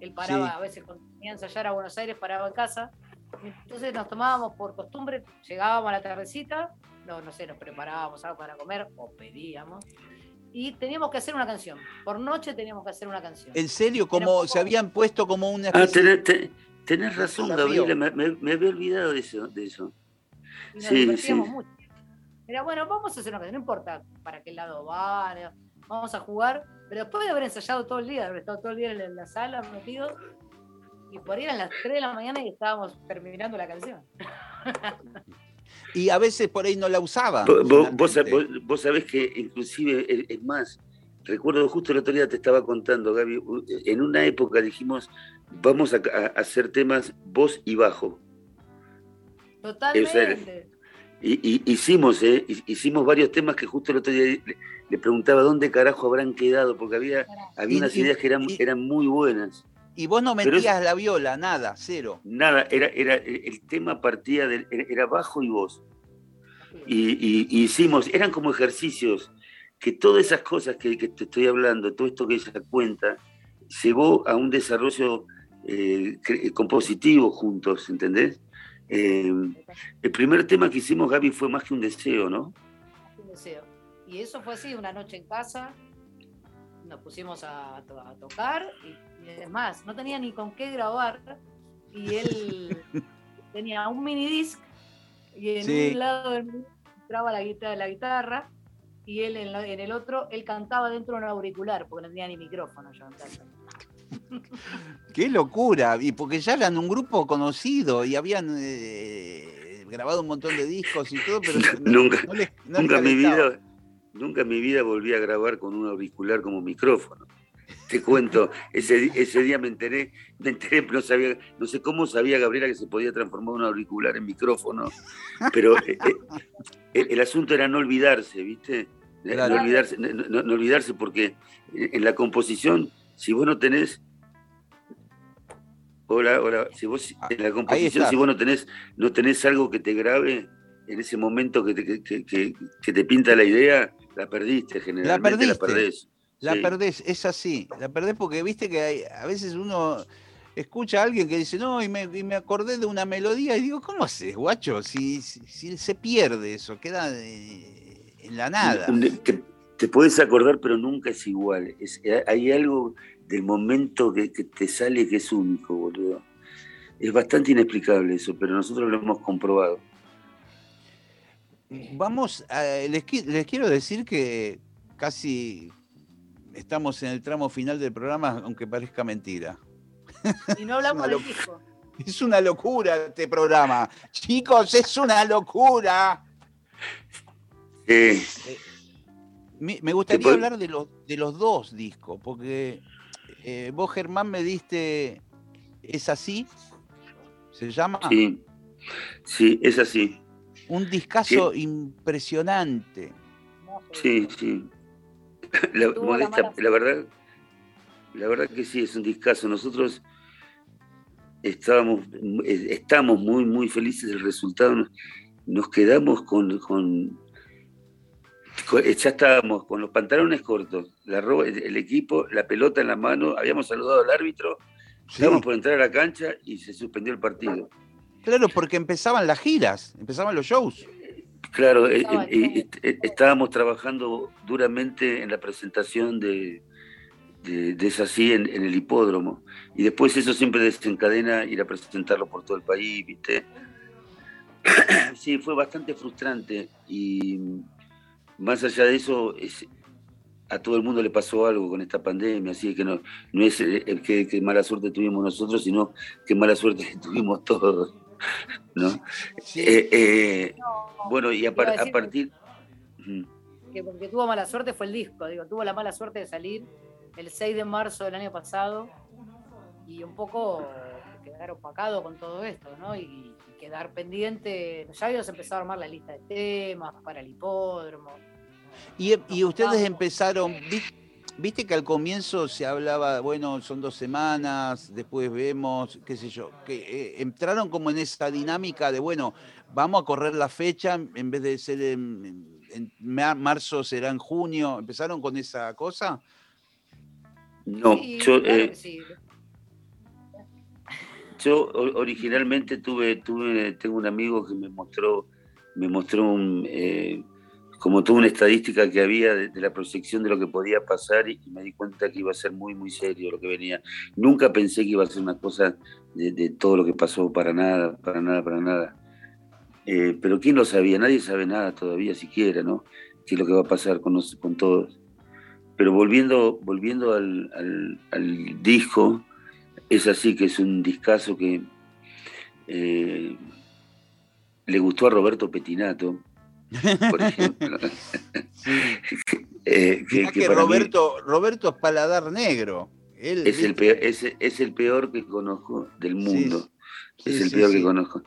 él paraba a veces cuando venía a ensayar a Buenos Aires, paraba en casa, entonces nos tomábamos por costumbre, llegábamos a la tardecita, no, no sé, nos preparábamos algo para comer o pedíamos, y teníamos que hacer una canción. Por noche teníamos que hacer una canción. ¿En serio? Como se habían puesto como una ah, especie... Tenés razón, Gabriela, me, había olvidado de eso. De eso. sí, sí. Mucho. Era bueno, vamos a hacer una cosa, no importa para qué lado van, vamos a jugar, pero después de haber ensayado todo el día, haber estado todo el día en la sala metido, y por ahí eran las 3 de la mañana y estábamos terminando la canción. Y a veces por ahí no la usaba. Vos, sabés que inclusive, es más, recuerdo justo el otro día te estaba contando, Gaby, en una época dijimos, vamos a, hacer temas voz y bajo. Totalmente. y, hicimos, eh, hicimos varios temas que justo el otro día le, preguntaba dónde carajo habrán quedado, porque había, había unas ideas que eran, eran muy buenas. Y vos no metías la viola, nada, cero. Nada, era, era, el tema partía del, era bajo y voz. Y, hicimos, eran como ejercicios, que todas esas cosas que, que, te estoy hablando, todo esto que ella cuenta, llevó a un desarrollo eh, compositivo juntos, ¿entendés? Eh, el primer tema que hicimos, Gaby, fue más que un deseo, ¿no? Un deseo. Y eso fue así, una noche en casa, nos pusimos a, tocar y, es más, no tenía ni con qué grabar y él tenía un mini disc y en un lado del entraba la guitarra, la guitarra y él en, el otro, él cantaba dentro de un auricular porque no tenía ni micrófono yo en Qué locura, y porque ya eran un grupo conocido y habían eh, grabado un montón de discos y todo, pero nunca, nunca en mi vida, nunca en mi vida volví a grabar con un auricular como micrófono. Te cuento, ese, ese día me enteré, me enteré, no, sabía, no sé cómo sabía Gabriela que se podía transformar un auricular en micrófono, pero eh, eh, el, asunto era no olvidarse, ¿viste? No, olvidarse, no, olvidarse porque en la composición, si vos no tenés... Hola, hola, si vos ah, en la composición, si vos no tenés, no tenés algo que te grabe en ese momento que te, que, te pinta la idea, la perdiste, generalmente la, perdés. La perdés, es así, la perdés porque viste que hay, a veces uno escucha a alguien que dice, no, y me, me acordé de una melodía y digo, ¿cómo haces, guacho? Si, si, se pierde eso, queda en la nada. Te, puedes acordar, pero nunca es igual. Es, hay algo del momento que, te sale que es único, boludo. Es bastante inexplicable eso, pero nosotros lo hemos comprobado. Vamos, les, les quiero decir que casi estamos en el tramo final del programa, aunque parezca mentira. Y no hablamos del disco. Es una locura este programa. Chicos, es una locura. Eh, me, gustaría hablar de los, de los dos discos, porque eh, vos, Germán, me diste ¿Es así? ¿Se llama? Sí, sí, es así. Un discazo impresionante. Sí, sí. La, la, verdad, la verdad que sí, es un discazo. Nosotros estábamos, estamos muy, muy felices del resultado. Nos, quedamos con, con, ya estábamos con los pantalones cortos, la ropa, el, equipo, la pelota en la mano, habíamos saludado al árbitro, estábamos por entrar a la cancha y se suspendió el partido. Claro, porque empezaban las giras, empezaban los shows. Claro, eh, eh, eh, estábamos trabajando duramente en la presentación de, de, de en, el hipódromo. Y después eso siempre desencadena ir a presentarlo por todo el país, ¿viste? sí, fue bastante frustrante. Y más allá de eso, a todo el mundo le pasó algo con esta pandemia, así que no, no es que, mala suerte tuvimos nosotros, sino que mala suerte tuvimos todos. ¿No? Eh, eh, bueno, y a, partir... Que porque tuvo mala suerte fue el disco, digo, tuvo la mala suerte de salir el 6 de marzo del año pasado y un poco quedar opacado con todo esto, ¿no? Y, quedar pendiente, ya habíamos empezado a armar la lista de temas para el hipódromo. Y, y ustedes empezaron, Viste que al comienzo se hablaba, bueno, son dos semanas, después vemos, qué sé yo, que eh, entraron como en esa dinámica de, bueno, vamos a correr la fecha, en vez de ser en, marzo será en junio, ¿empezaron con esa cosa? No, yo, eh, yo originalmente tuve, tuve, tengo un amigo que me mostró, me mostró un, eh, como toda una estadística que había de, la proyección de lo que podía pasar y, me di cuenta que iba a ser muy, muy serio lo que venía. Nunca pensé que iba a ser una cosa de, todo lo que pasó, para nada, para nada, para nada. Eh, pero ¿quién lo sabía? Nadie sabe nada todavía siquiera, ¿no? ¿Qué es lo que va a pasar con, con todos? Pero volviendo, volviendo al, disco, es así que es un discazo que eh, le gustó a Roberto Petinato, por ejemplo. Eh, que, Roberto, Roberto es paladar negro. es, el peor, es, el peor que conozco del mundo. es el peor que conozco.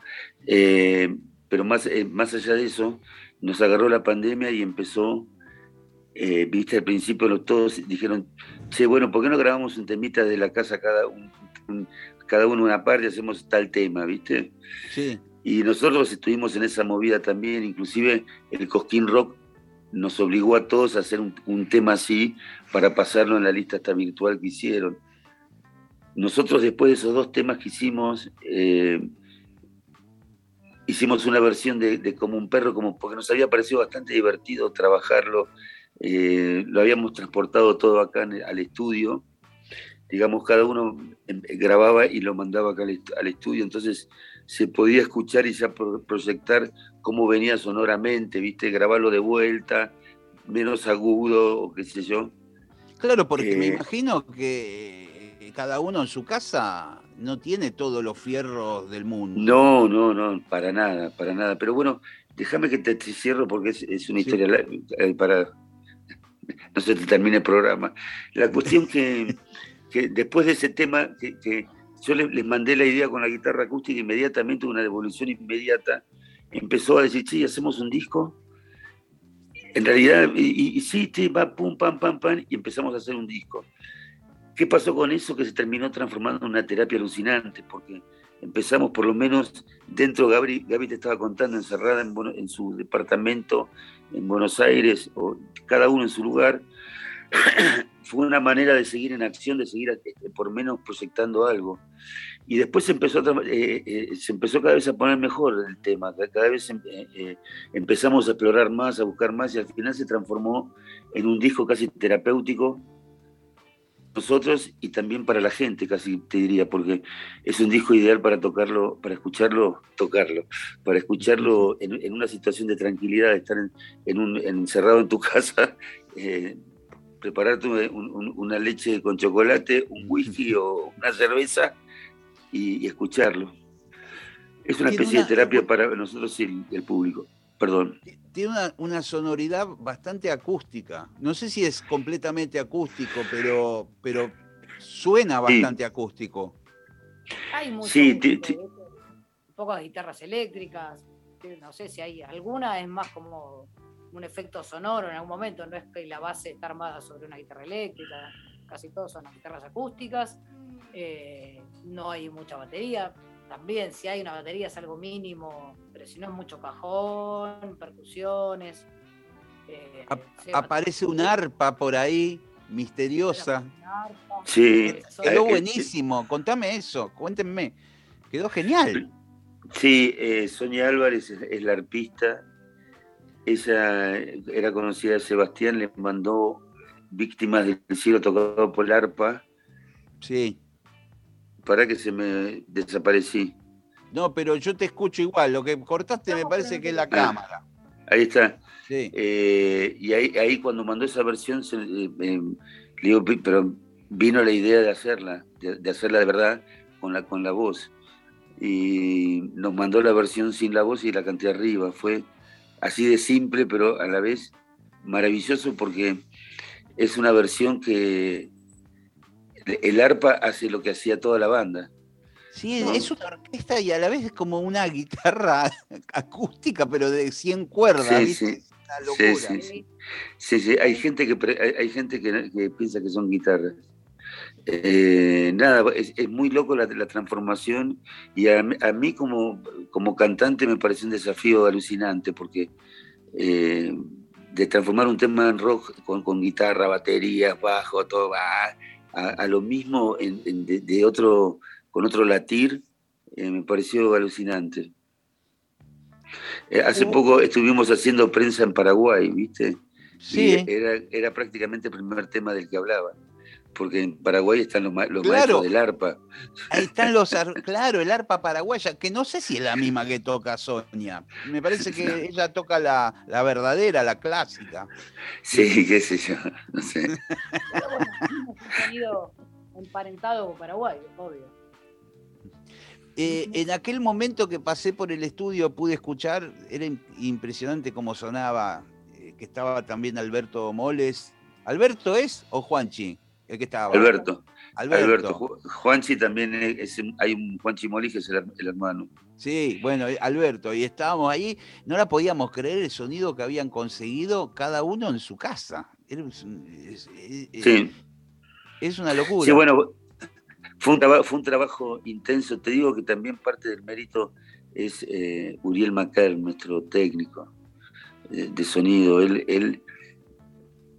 Eh, pero más, eh, más allá de eso, nos agarró la pandemia y empezó, viste, al principio todos dijeron, che, bueno, ¿por qué no grabamos un temita de la casa cada, cada uno una parte y hacemos tal tema, viste? Sí. Y nosotros estuvimos en esa movida también, inclusive el Cosquín Rock nos obligó a todos a hacer un, tema así para pasarlo en la lista virtual que hicieron. Nosotros después de esos dos temas que hicimos, eh, hicimos una versión de, Como un perro, como porque nos había parecido bastante divertido trabajarlo. Eh, lo habíamos transportado todo acá al estudio. Digamos, cada uno em, grababa y lo mandaba acá al estudio. Entonces se podía escuchar y ya proyectar cómo venía sonoramente, ¿viste? Grabarlo de vuelta, menos agudo o qué sé yo. Claro, porque me eh, imagino que cada uno en su casa no tiene todos los fierros del mundo. No, no, no, para nada, para nada. Pero bueno, déjame que te, cierro porque es, una historia eh, para no se te termine el programa. La cuestión que, que después de ese tema, que, yo les, mandé la idea con la guitarra acústica, inmediatamente una devolución inmediata, empezó a decir, sí, hacemos un disco. En realidad, y, sí, sí, va, pum, pam, pam, pam, y empezamos a hacer un disco. ¿Qué pasó con eso? Que se terminó transformando en una terapia alucinante, porque empezamos por lo menos dentro, Gaby, Gaby te estaba contando, encerrada en, en, su departamento en Buenos Aires, o cada uno en su lugar, fue una manera de seguir en acción, de seguir este, por menos proyectando algo. Y después se empezó, eh, eh, se empezó cada vez a poner mejor el tema, cada vez em, eh, empezamos a explorar más, a buscar más, y al final se transformó en un disco casi terapéutico nosotros y también para la gente, casi te diría, porque es un disco ideal para tocarlo, para escucharlo, tocarlo, para escucharlo en, una situación de tranquilidad, estar en, un, encerrado en tu casa, eh, prepararte una leche con chocolate, un whisky o una cerveza y, escucharlo. Es una especie de terapia para nosotros y el público. Perdón. Tiene una, sonoridad bastante acústica. No sé si es completamente acústico, pero, pero suena bastante acústico. Hay mucho, sí, un poco de guitarras eléctricas. No sé si hay alguna, es más como un efecto sonoro en algún momento. No es que la base está armada sobre una guitarra eléctrica. Casi todos son guitarras acústicas. Eh, no hay mucha batería también si hay una batería es algo mínimo, pero si no es mucho cajón, percusiones. Eh, aparece un arpa por ahí, misteriosa. Sí. Quedó eh, buenísimo, contame eso, cuéntenme. Quedó genial. Sí, eh, Sonia Álvarez es, la arpista. Ella era conocida de Sebastián, le mandó víctimas del cielo tocado por el arpa. Sí para que se me desaparecí. No, pero yo te escucho igual. Lo que cortaste me parece que es la ah, cámara. Ahí está. Sí. Eh, y ahí, ahí cuando mandó esa versión, eh, digo, pero vino la idea de hacerla, de, hacerla de verdad con la, con la voz. Y nos mandó la versión sin la voz y la canté arriba. Fue así de simple, pero a la vez maravilloso porque es una versión que el arpa hace lo que hacía toda la banda. Sí, es una orquesta y a la vez es como una guitarra acústica, pero de 100 cuerdas. Sí, sí. Una locura. Sí, sí, Hay gente que, hay gente que, piensa que son guitarras. Eh, nada, es, muy loco la, la transformación y a, mí como, como cantante me parece un desafío alucinante porque eh, de transformar un tema en rock con, con guitarra, batería, bajo, todo, va a, lo mismo de, otro, con otro latir, eh, me pareció alucinante. Eh, hace poco estuvimos haciendo prensa en Paraguay, ¿viste? Sí. era, era prácticamente el primer tema del que hablaba porque en Paraguay están los, los maestros del arpa. Ahí están los, claro, el arpa paraguaya, que no sé si es la misma que toca Sonia. Me parece que ella toca la, verdadera, la clásica. Sí, qué sé yo, no sé. Pero bueno, sonido emparentado con Paraguay, obvio. Eh, en aquel momento que pasé por el estudio pude escuchar, era impresionante cómo sonaba, eh, que estaba también Alberto Moles. ¿Alberto es o Juanchi? El que estaba. Alberto. Alberto. Juanchi también es, hay un Juanchi Molí que es el, hermano. Sí, bueno, eh, Alberto, y estábamos ahí, no la podíamos creer el sonido que habían conseguido cada uno en su casa. Es, sí. es una locura. Sí, bueno, fue un, fue un trabajo intenso. Te digo que también parte del mérito es eh, Uriel Macal, nuestro técnico eh, de sonido. Él, él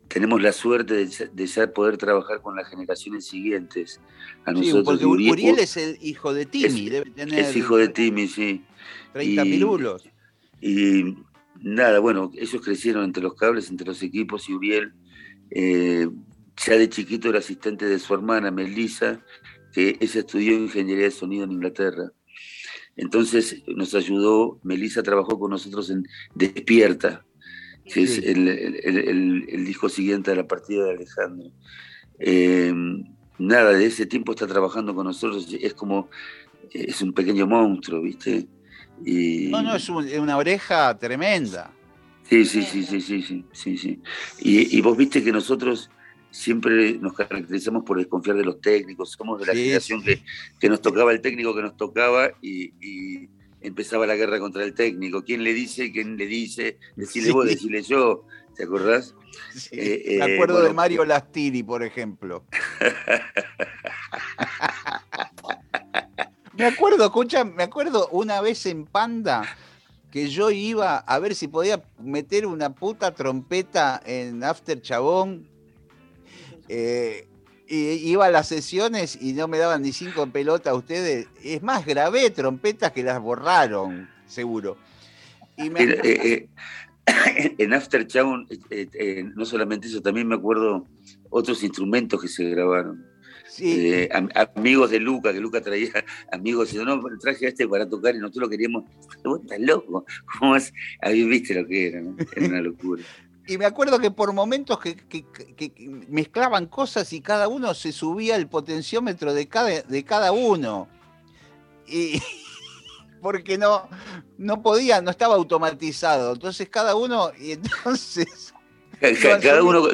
tenemos la suerte de, de, poder trabajar con las generaciones siguientes. A nosotros, porque Uriel, es el hijo de Timi, es, debe tener. Es hijo de Timi, sí. 30 pirulos. Y nada, bueno, ellos crecieron entre los cables, entre los equipos, y Uriel eh, ya de chiquito era asistente de su hermana, Melissa, que ella estudió ingeniería de sonido en Inglaterra. Entonces nos ayudó, Melissa trabajó con nosotros en Despierta, que es el, disco siguiente a la partida de Alejandro. Eh, nada, de ese tiempo está trabajando con nosotros, es como, es un pequeño monstruo, ¿viste? Y... No, no, es una oreja tremenda. Sí, sí, sí, sí, sí, sí, sí, sí. Y, vos viste que nosotros siempre nos caracterizamos por desconfiar de los técnicos, somos de la generación que, que, nos tocaba el técnico que nos tocaba y, empezaba la guerra contra el técnico. ¿Quién le dice? ¿Quién le dice? Decirle vos, decirle yo. ¿Te acordás? Eh, me acuerdo de Mario Lastiri, por ejemplo. me acuerdo, escucha, me acuerdo una vez en Panda que yo iba a ver si podía meter una puta trompeta en After Chabón. Eh, iba a las sesiones y no me daban ni cinco en pelota a ustedes. Es más, grabé trompetas que las borraron, seguro. Y eh, eh, en After Chabón, no solamente eso, también me acuerdo otros instrumentos que se grabaron. Eh, amigos de Luca, que Luca traía amigos, y no, traje a este para tocar y nosotros lo queríamos. Vos estás loco. ¿Cómo viste lo que era, Era una locura. Y me acuerdo que por momentos que, mezclaban cosas y cada uno se subía el potenciómetro de cada, de cada uno. Y porque no, no podía, no estaba automatizado. Entonces cada uno, y entonces. Cada, uno,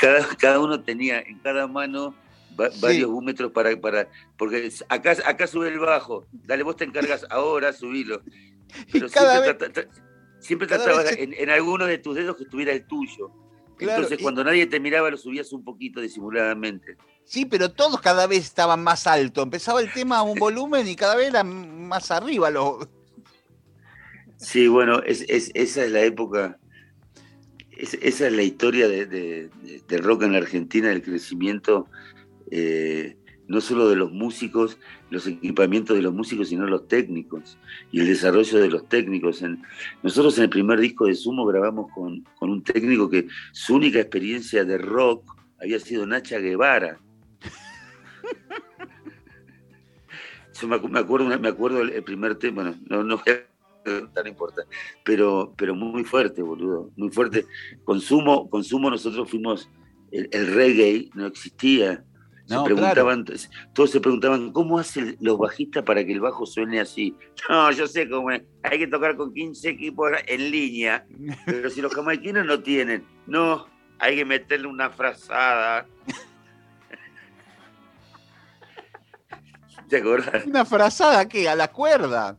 cada, cada uno tenía en cada mano varios búmetros para, para. Porque acá, acá sube el bajo. Dale, vos te encargas ahora, subilo. Pero siempre, tratabas en, alguno de tus dedos que estuviera el tuyo. Entonces, cuando nadie te miraba, lo subías un poquito disimuladamente. Sí, pero todos cada vez estaban más alto. Empezaba el tema a un volumen y cada vez era más arriba. Lo... Sí, bueno, es, esa es la época, esa es la historia de, de, rock en la Argentina, del crecimiento eh, no solo de los músicos, los equipamientos de los músicos, sino los técnicos y el desarrollo de los técnicos. nosotros en el primer disco de Sumo grabamos con, un técnico que su única experiencia de rock había sido Nacha Guevara. Yo me, acuerdo, me acuerdo el, primer tema, bueno, no, no tan importa, pero, pero muy fuerte, boludo, muy fuerte. Consumo, consumo nosotros fuimos, el reggae no existía, preguntaban, Todos se preguntaban, ¿cómo hacen los bajistas para que el bajo suene así? No, yo sé cómo es. Hay que tocar con 15 equipos en línea, pero si los jamaiquinos no tienen, no, hay que meterle una frazada. ¿Te acordás? ¿Una frazada qué? ¿A la cuerda?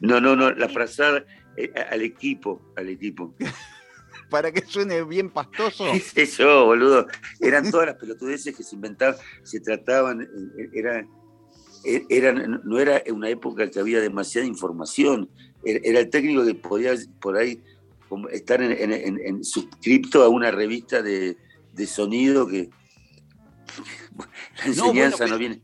no, no, no, la frazada eh, al equipo, al equipo para que suene bien pastoso. ¿Qué yo, boludo? Eran todas las pelotudeces que se inventaban, se trataban, eh, eh, era, eh, era, no era una época que había demasiada información, era el técnico que podía por ahí estar en, suscripto a una revista de, sonido que la enseñanza no, viene.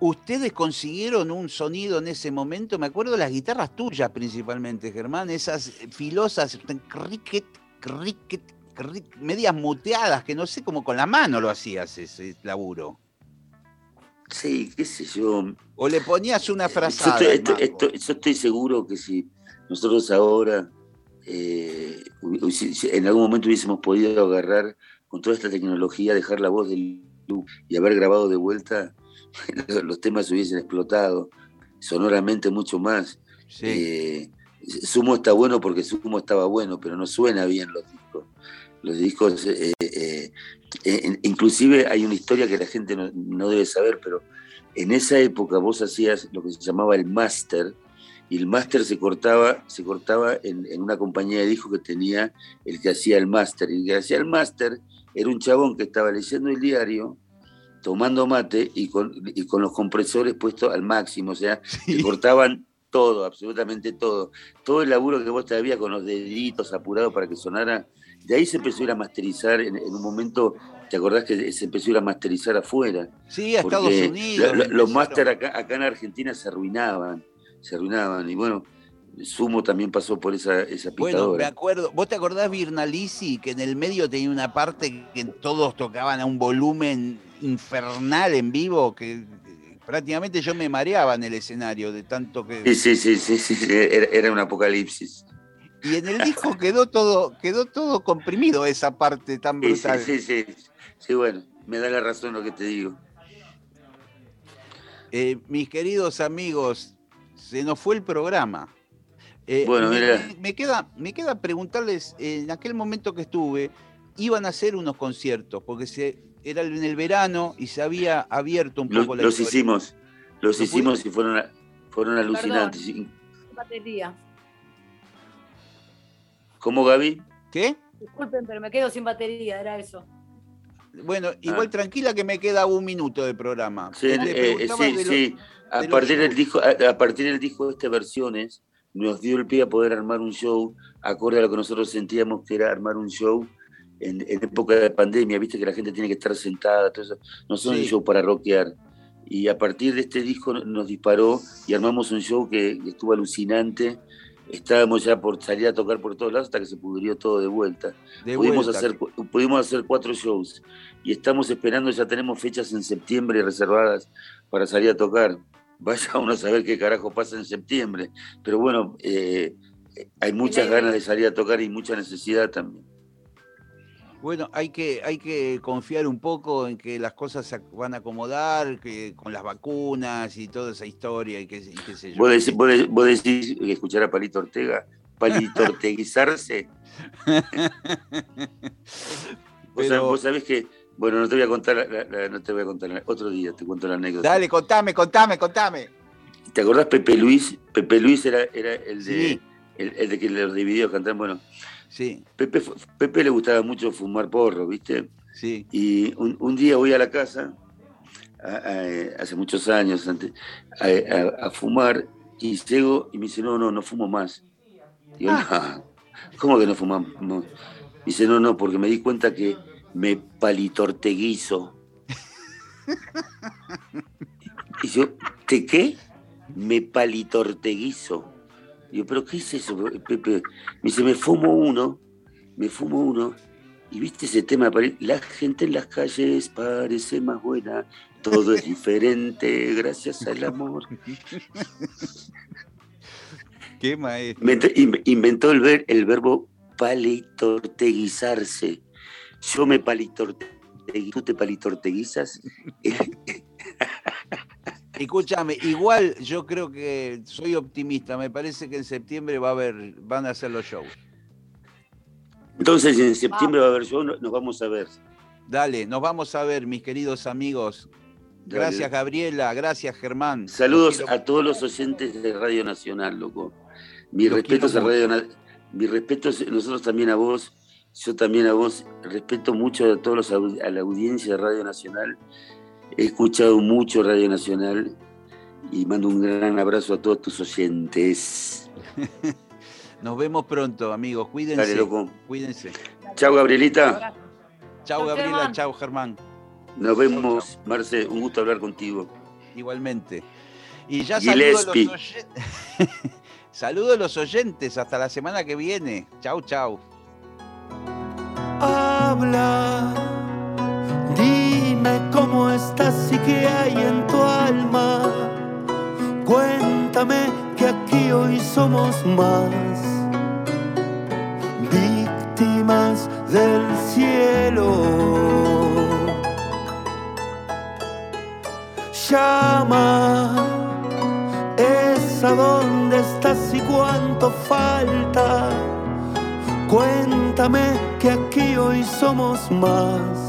Ustedes consiguieron un sonido en ese momento, me acuerdo de las guitarras tuyas principalmente, Germán, esas filosas, medias muteadas, que no sé cómo con la mano lo hacías ese laburo. Sí, qué sé yo. O le ponías una frase. Yo, estoy seguro que si nosotros ahora eh, en algún momento hubiésemos podido agarrar con toda esta tecnología, dejar la voz del y haber grabado de vuelta, los temas hubiesen explotado sonoramente mucho más. Sí. Eh, Sumo está bueno porque Sumo estaba bueno, pero no suena bien los discos. Los discos, eh, eh, eh, inclusive hay una historia que la gente no, debe saber, pero en esa época vos hacías lo que se llamaba el máster, y el máster se cortaba, se cortaba en, una compañía de discos que tenía el que hacía el máster. Y el que hacía el máster era un chabón que estaba leyendo el diario, tomando mate y con, los compresores puestos al máximo, o sea, se cortaban todo, absolutamente todo. Todo el laburo que vos te había con los deditos apurados para que sonara, de ahí se empezó a ir a masterizar en, un momento, ¿te acordás que se empezó a ir a masterizar afuera? Sí, a Estados Unidos. los máster acá, acá en Argentina se arruinaban, se arruinaban. Y bueno, Sumo también pasó por esa, esa Bueno, me acuerdo. ¿Vos te acordás Virnalisi que en el medio tenía una parte que todos tocaban a un volumen infernal en vivo que prácticamente yo me mareaba en el escenario de tanto que. Sí, sí, sí, sí, Era, un apocalipsis. Y en el disco quedó todo, quedó todo comprimido esa parte tan brutal. Sí, sí, sí. Sí, bueno, me da la razón lo que te digo. Eh, mis queridos amigos, se nos fue el programa. Eh, bueno, mira. Me, queda, me queda preguntarles, en aquel momento que estuve, iban a hacer unos conciertos, porque se, era en el verano y se había abierto un poco los, la Los hicimos, los hicimos y fueron, fueron alucinantes. Perdón, batería. ¿Cómo, Gaby? ¿Qué? Disculpen, pero me quedo sin batería, era eso. Bueno, igual ah. tranquila que me queda un minuto de programa. Sí, eh, sí, sí. A, partir del disco, a, partir del disco de estas versiones, nos dio el pie a poder armar un show acorde a lo que nosotros sentíamos que era armar un show en, época de pandemia, viste que la gente tiene que estar sentada, todo eso. no son un show para rockear. Y a partir de este disco nos disparó y armamos un show que estuvo alucinante estábamos ya por salir a tocar por todos lados hasta que se pudrió todo de vuelta. pudimos, Hacer, pudimos hacer cuatro shows y estamos esperando, ya tenemos fechas en septiembre reservadas para salir a tocar. Vaya uno a saber qué carajo pasa en septiembre. Pero bueno, eh, hay muchas ganas de salir a tocar y mucha necesidad también. Bueno, hay que, hay que confiar un poco en que las cosas se van a acomodar, que con las vacunas y toda esa historia y qué, sé yo. ¿Vos decís, vos, decís escuchar a Palito Ortega? ¿Palito Orteguizarse? ¿Vos, sabés, que, bueno, no te voy a contar, no te voy a contar, otro día te cuento la anécdota. Dale, contame, contame, contame. ¿Te acordás Pepe Luis? Pepe Luis era, era el de... El, de que los dividió cantar, bueno, Sí. Pepe, Pepe le gustaba mucho fumar porro, ¿viste? Sí. Y un, día voy a la casa, hace muchos años, antes, a, fumar, y llego y me dice, no, no, no fumo más. Y yo, ah. ¿cómo que no fumamos? Dice, no, no, porque me di cuenta que me palitorteguizo. y yo, ¿te qué? Me palitorteguizo yo, ¿pero qué es eso, Pepe? Me dice, me fumo uno, me fumo uno. Y viste ese tema, la gente en las calles parece más buena, todo es diferente gracias al amor. Qué maestro. Inventó, el, ver, el verbo palitorteguizarse. Yo me palitorteguizo, tú te palitorteguizas. Escúchame, igual yo creo que soy optimista. Me parece que en septiembre va a haber, van a hacer los shows. Entonces, en septiembre va a haber shows, nos vamos a ver. Dale, nos vamos a ver, mis queridos amigos. Gracias, Gabriela. Gracias, Germán. Saludos a todos los oyentes de Radio Nacional, loco. Mi respeto a Radio Mi respeto nosotros también a vos. Yo también a vos. Respeto mucho a todos los, a la audiencia de Radio Nacional He escuchado mucho Radio Nacional y mando un gran abrazo a todos tus oyentes. Nos vemos pronto, amigos. Cuídense. Dale, loco. Cuídense. Chao, Gabrielita. Chao, Gabriela. Chao, Germán. Nos vemos, Marce. Un gusto hablar contigo. Igualmente. Y ya saludo a, los oyentes. saludo a los oyentes. Hasta la semana que viene. Chau, chau. Habla Dime cómo estás y qué hay en tu alma. Cuéntame que aquí hoy somos más víctimas del cielo. Llama, es a dónde estás y cuánto falta. Cuéntame que aquí hoy somos más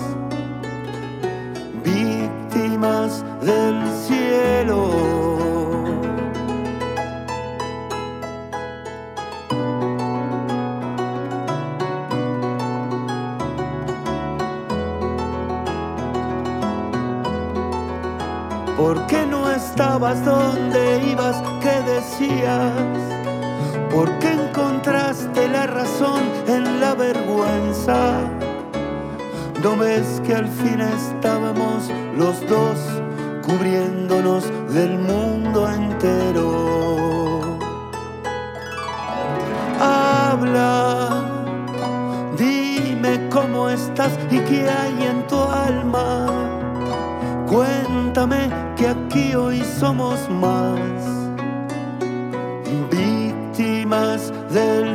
del cielo. ¿Por qué no estabas donde ibas? ¿Qué decías? ¿Por qué encontraste la razón en la vergüenza? ¿No ves que al fin estábamos los dos cubriéndonos del mundo entero? Habla, dime cómo estás y qué hay en tu alma. Cuéntame que aquí hoy somos más víctimas del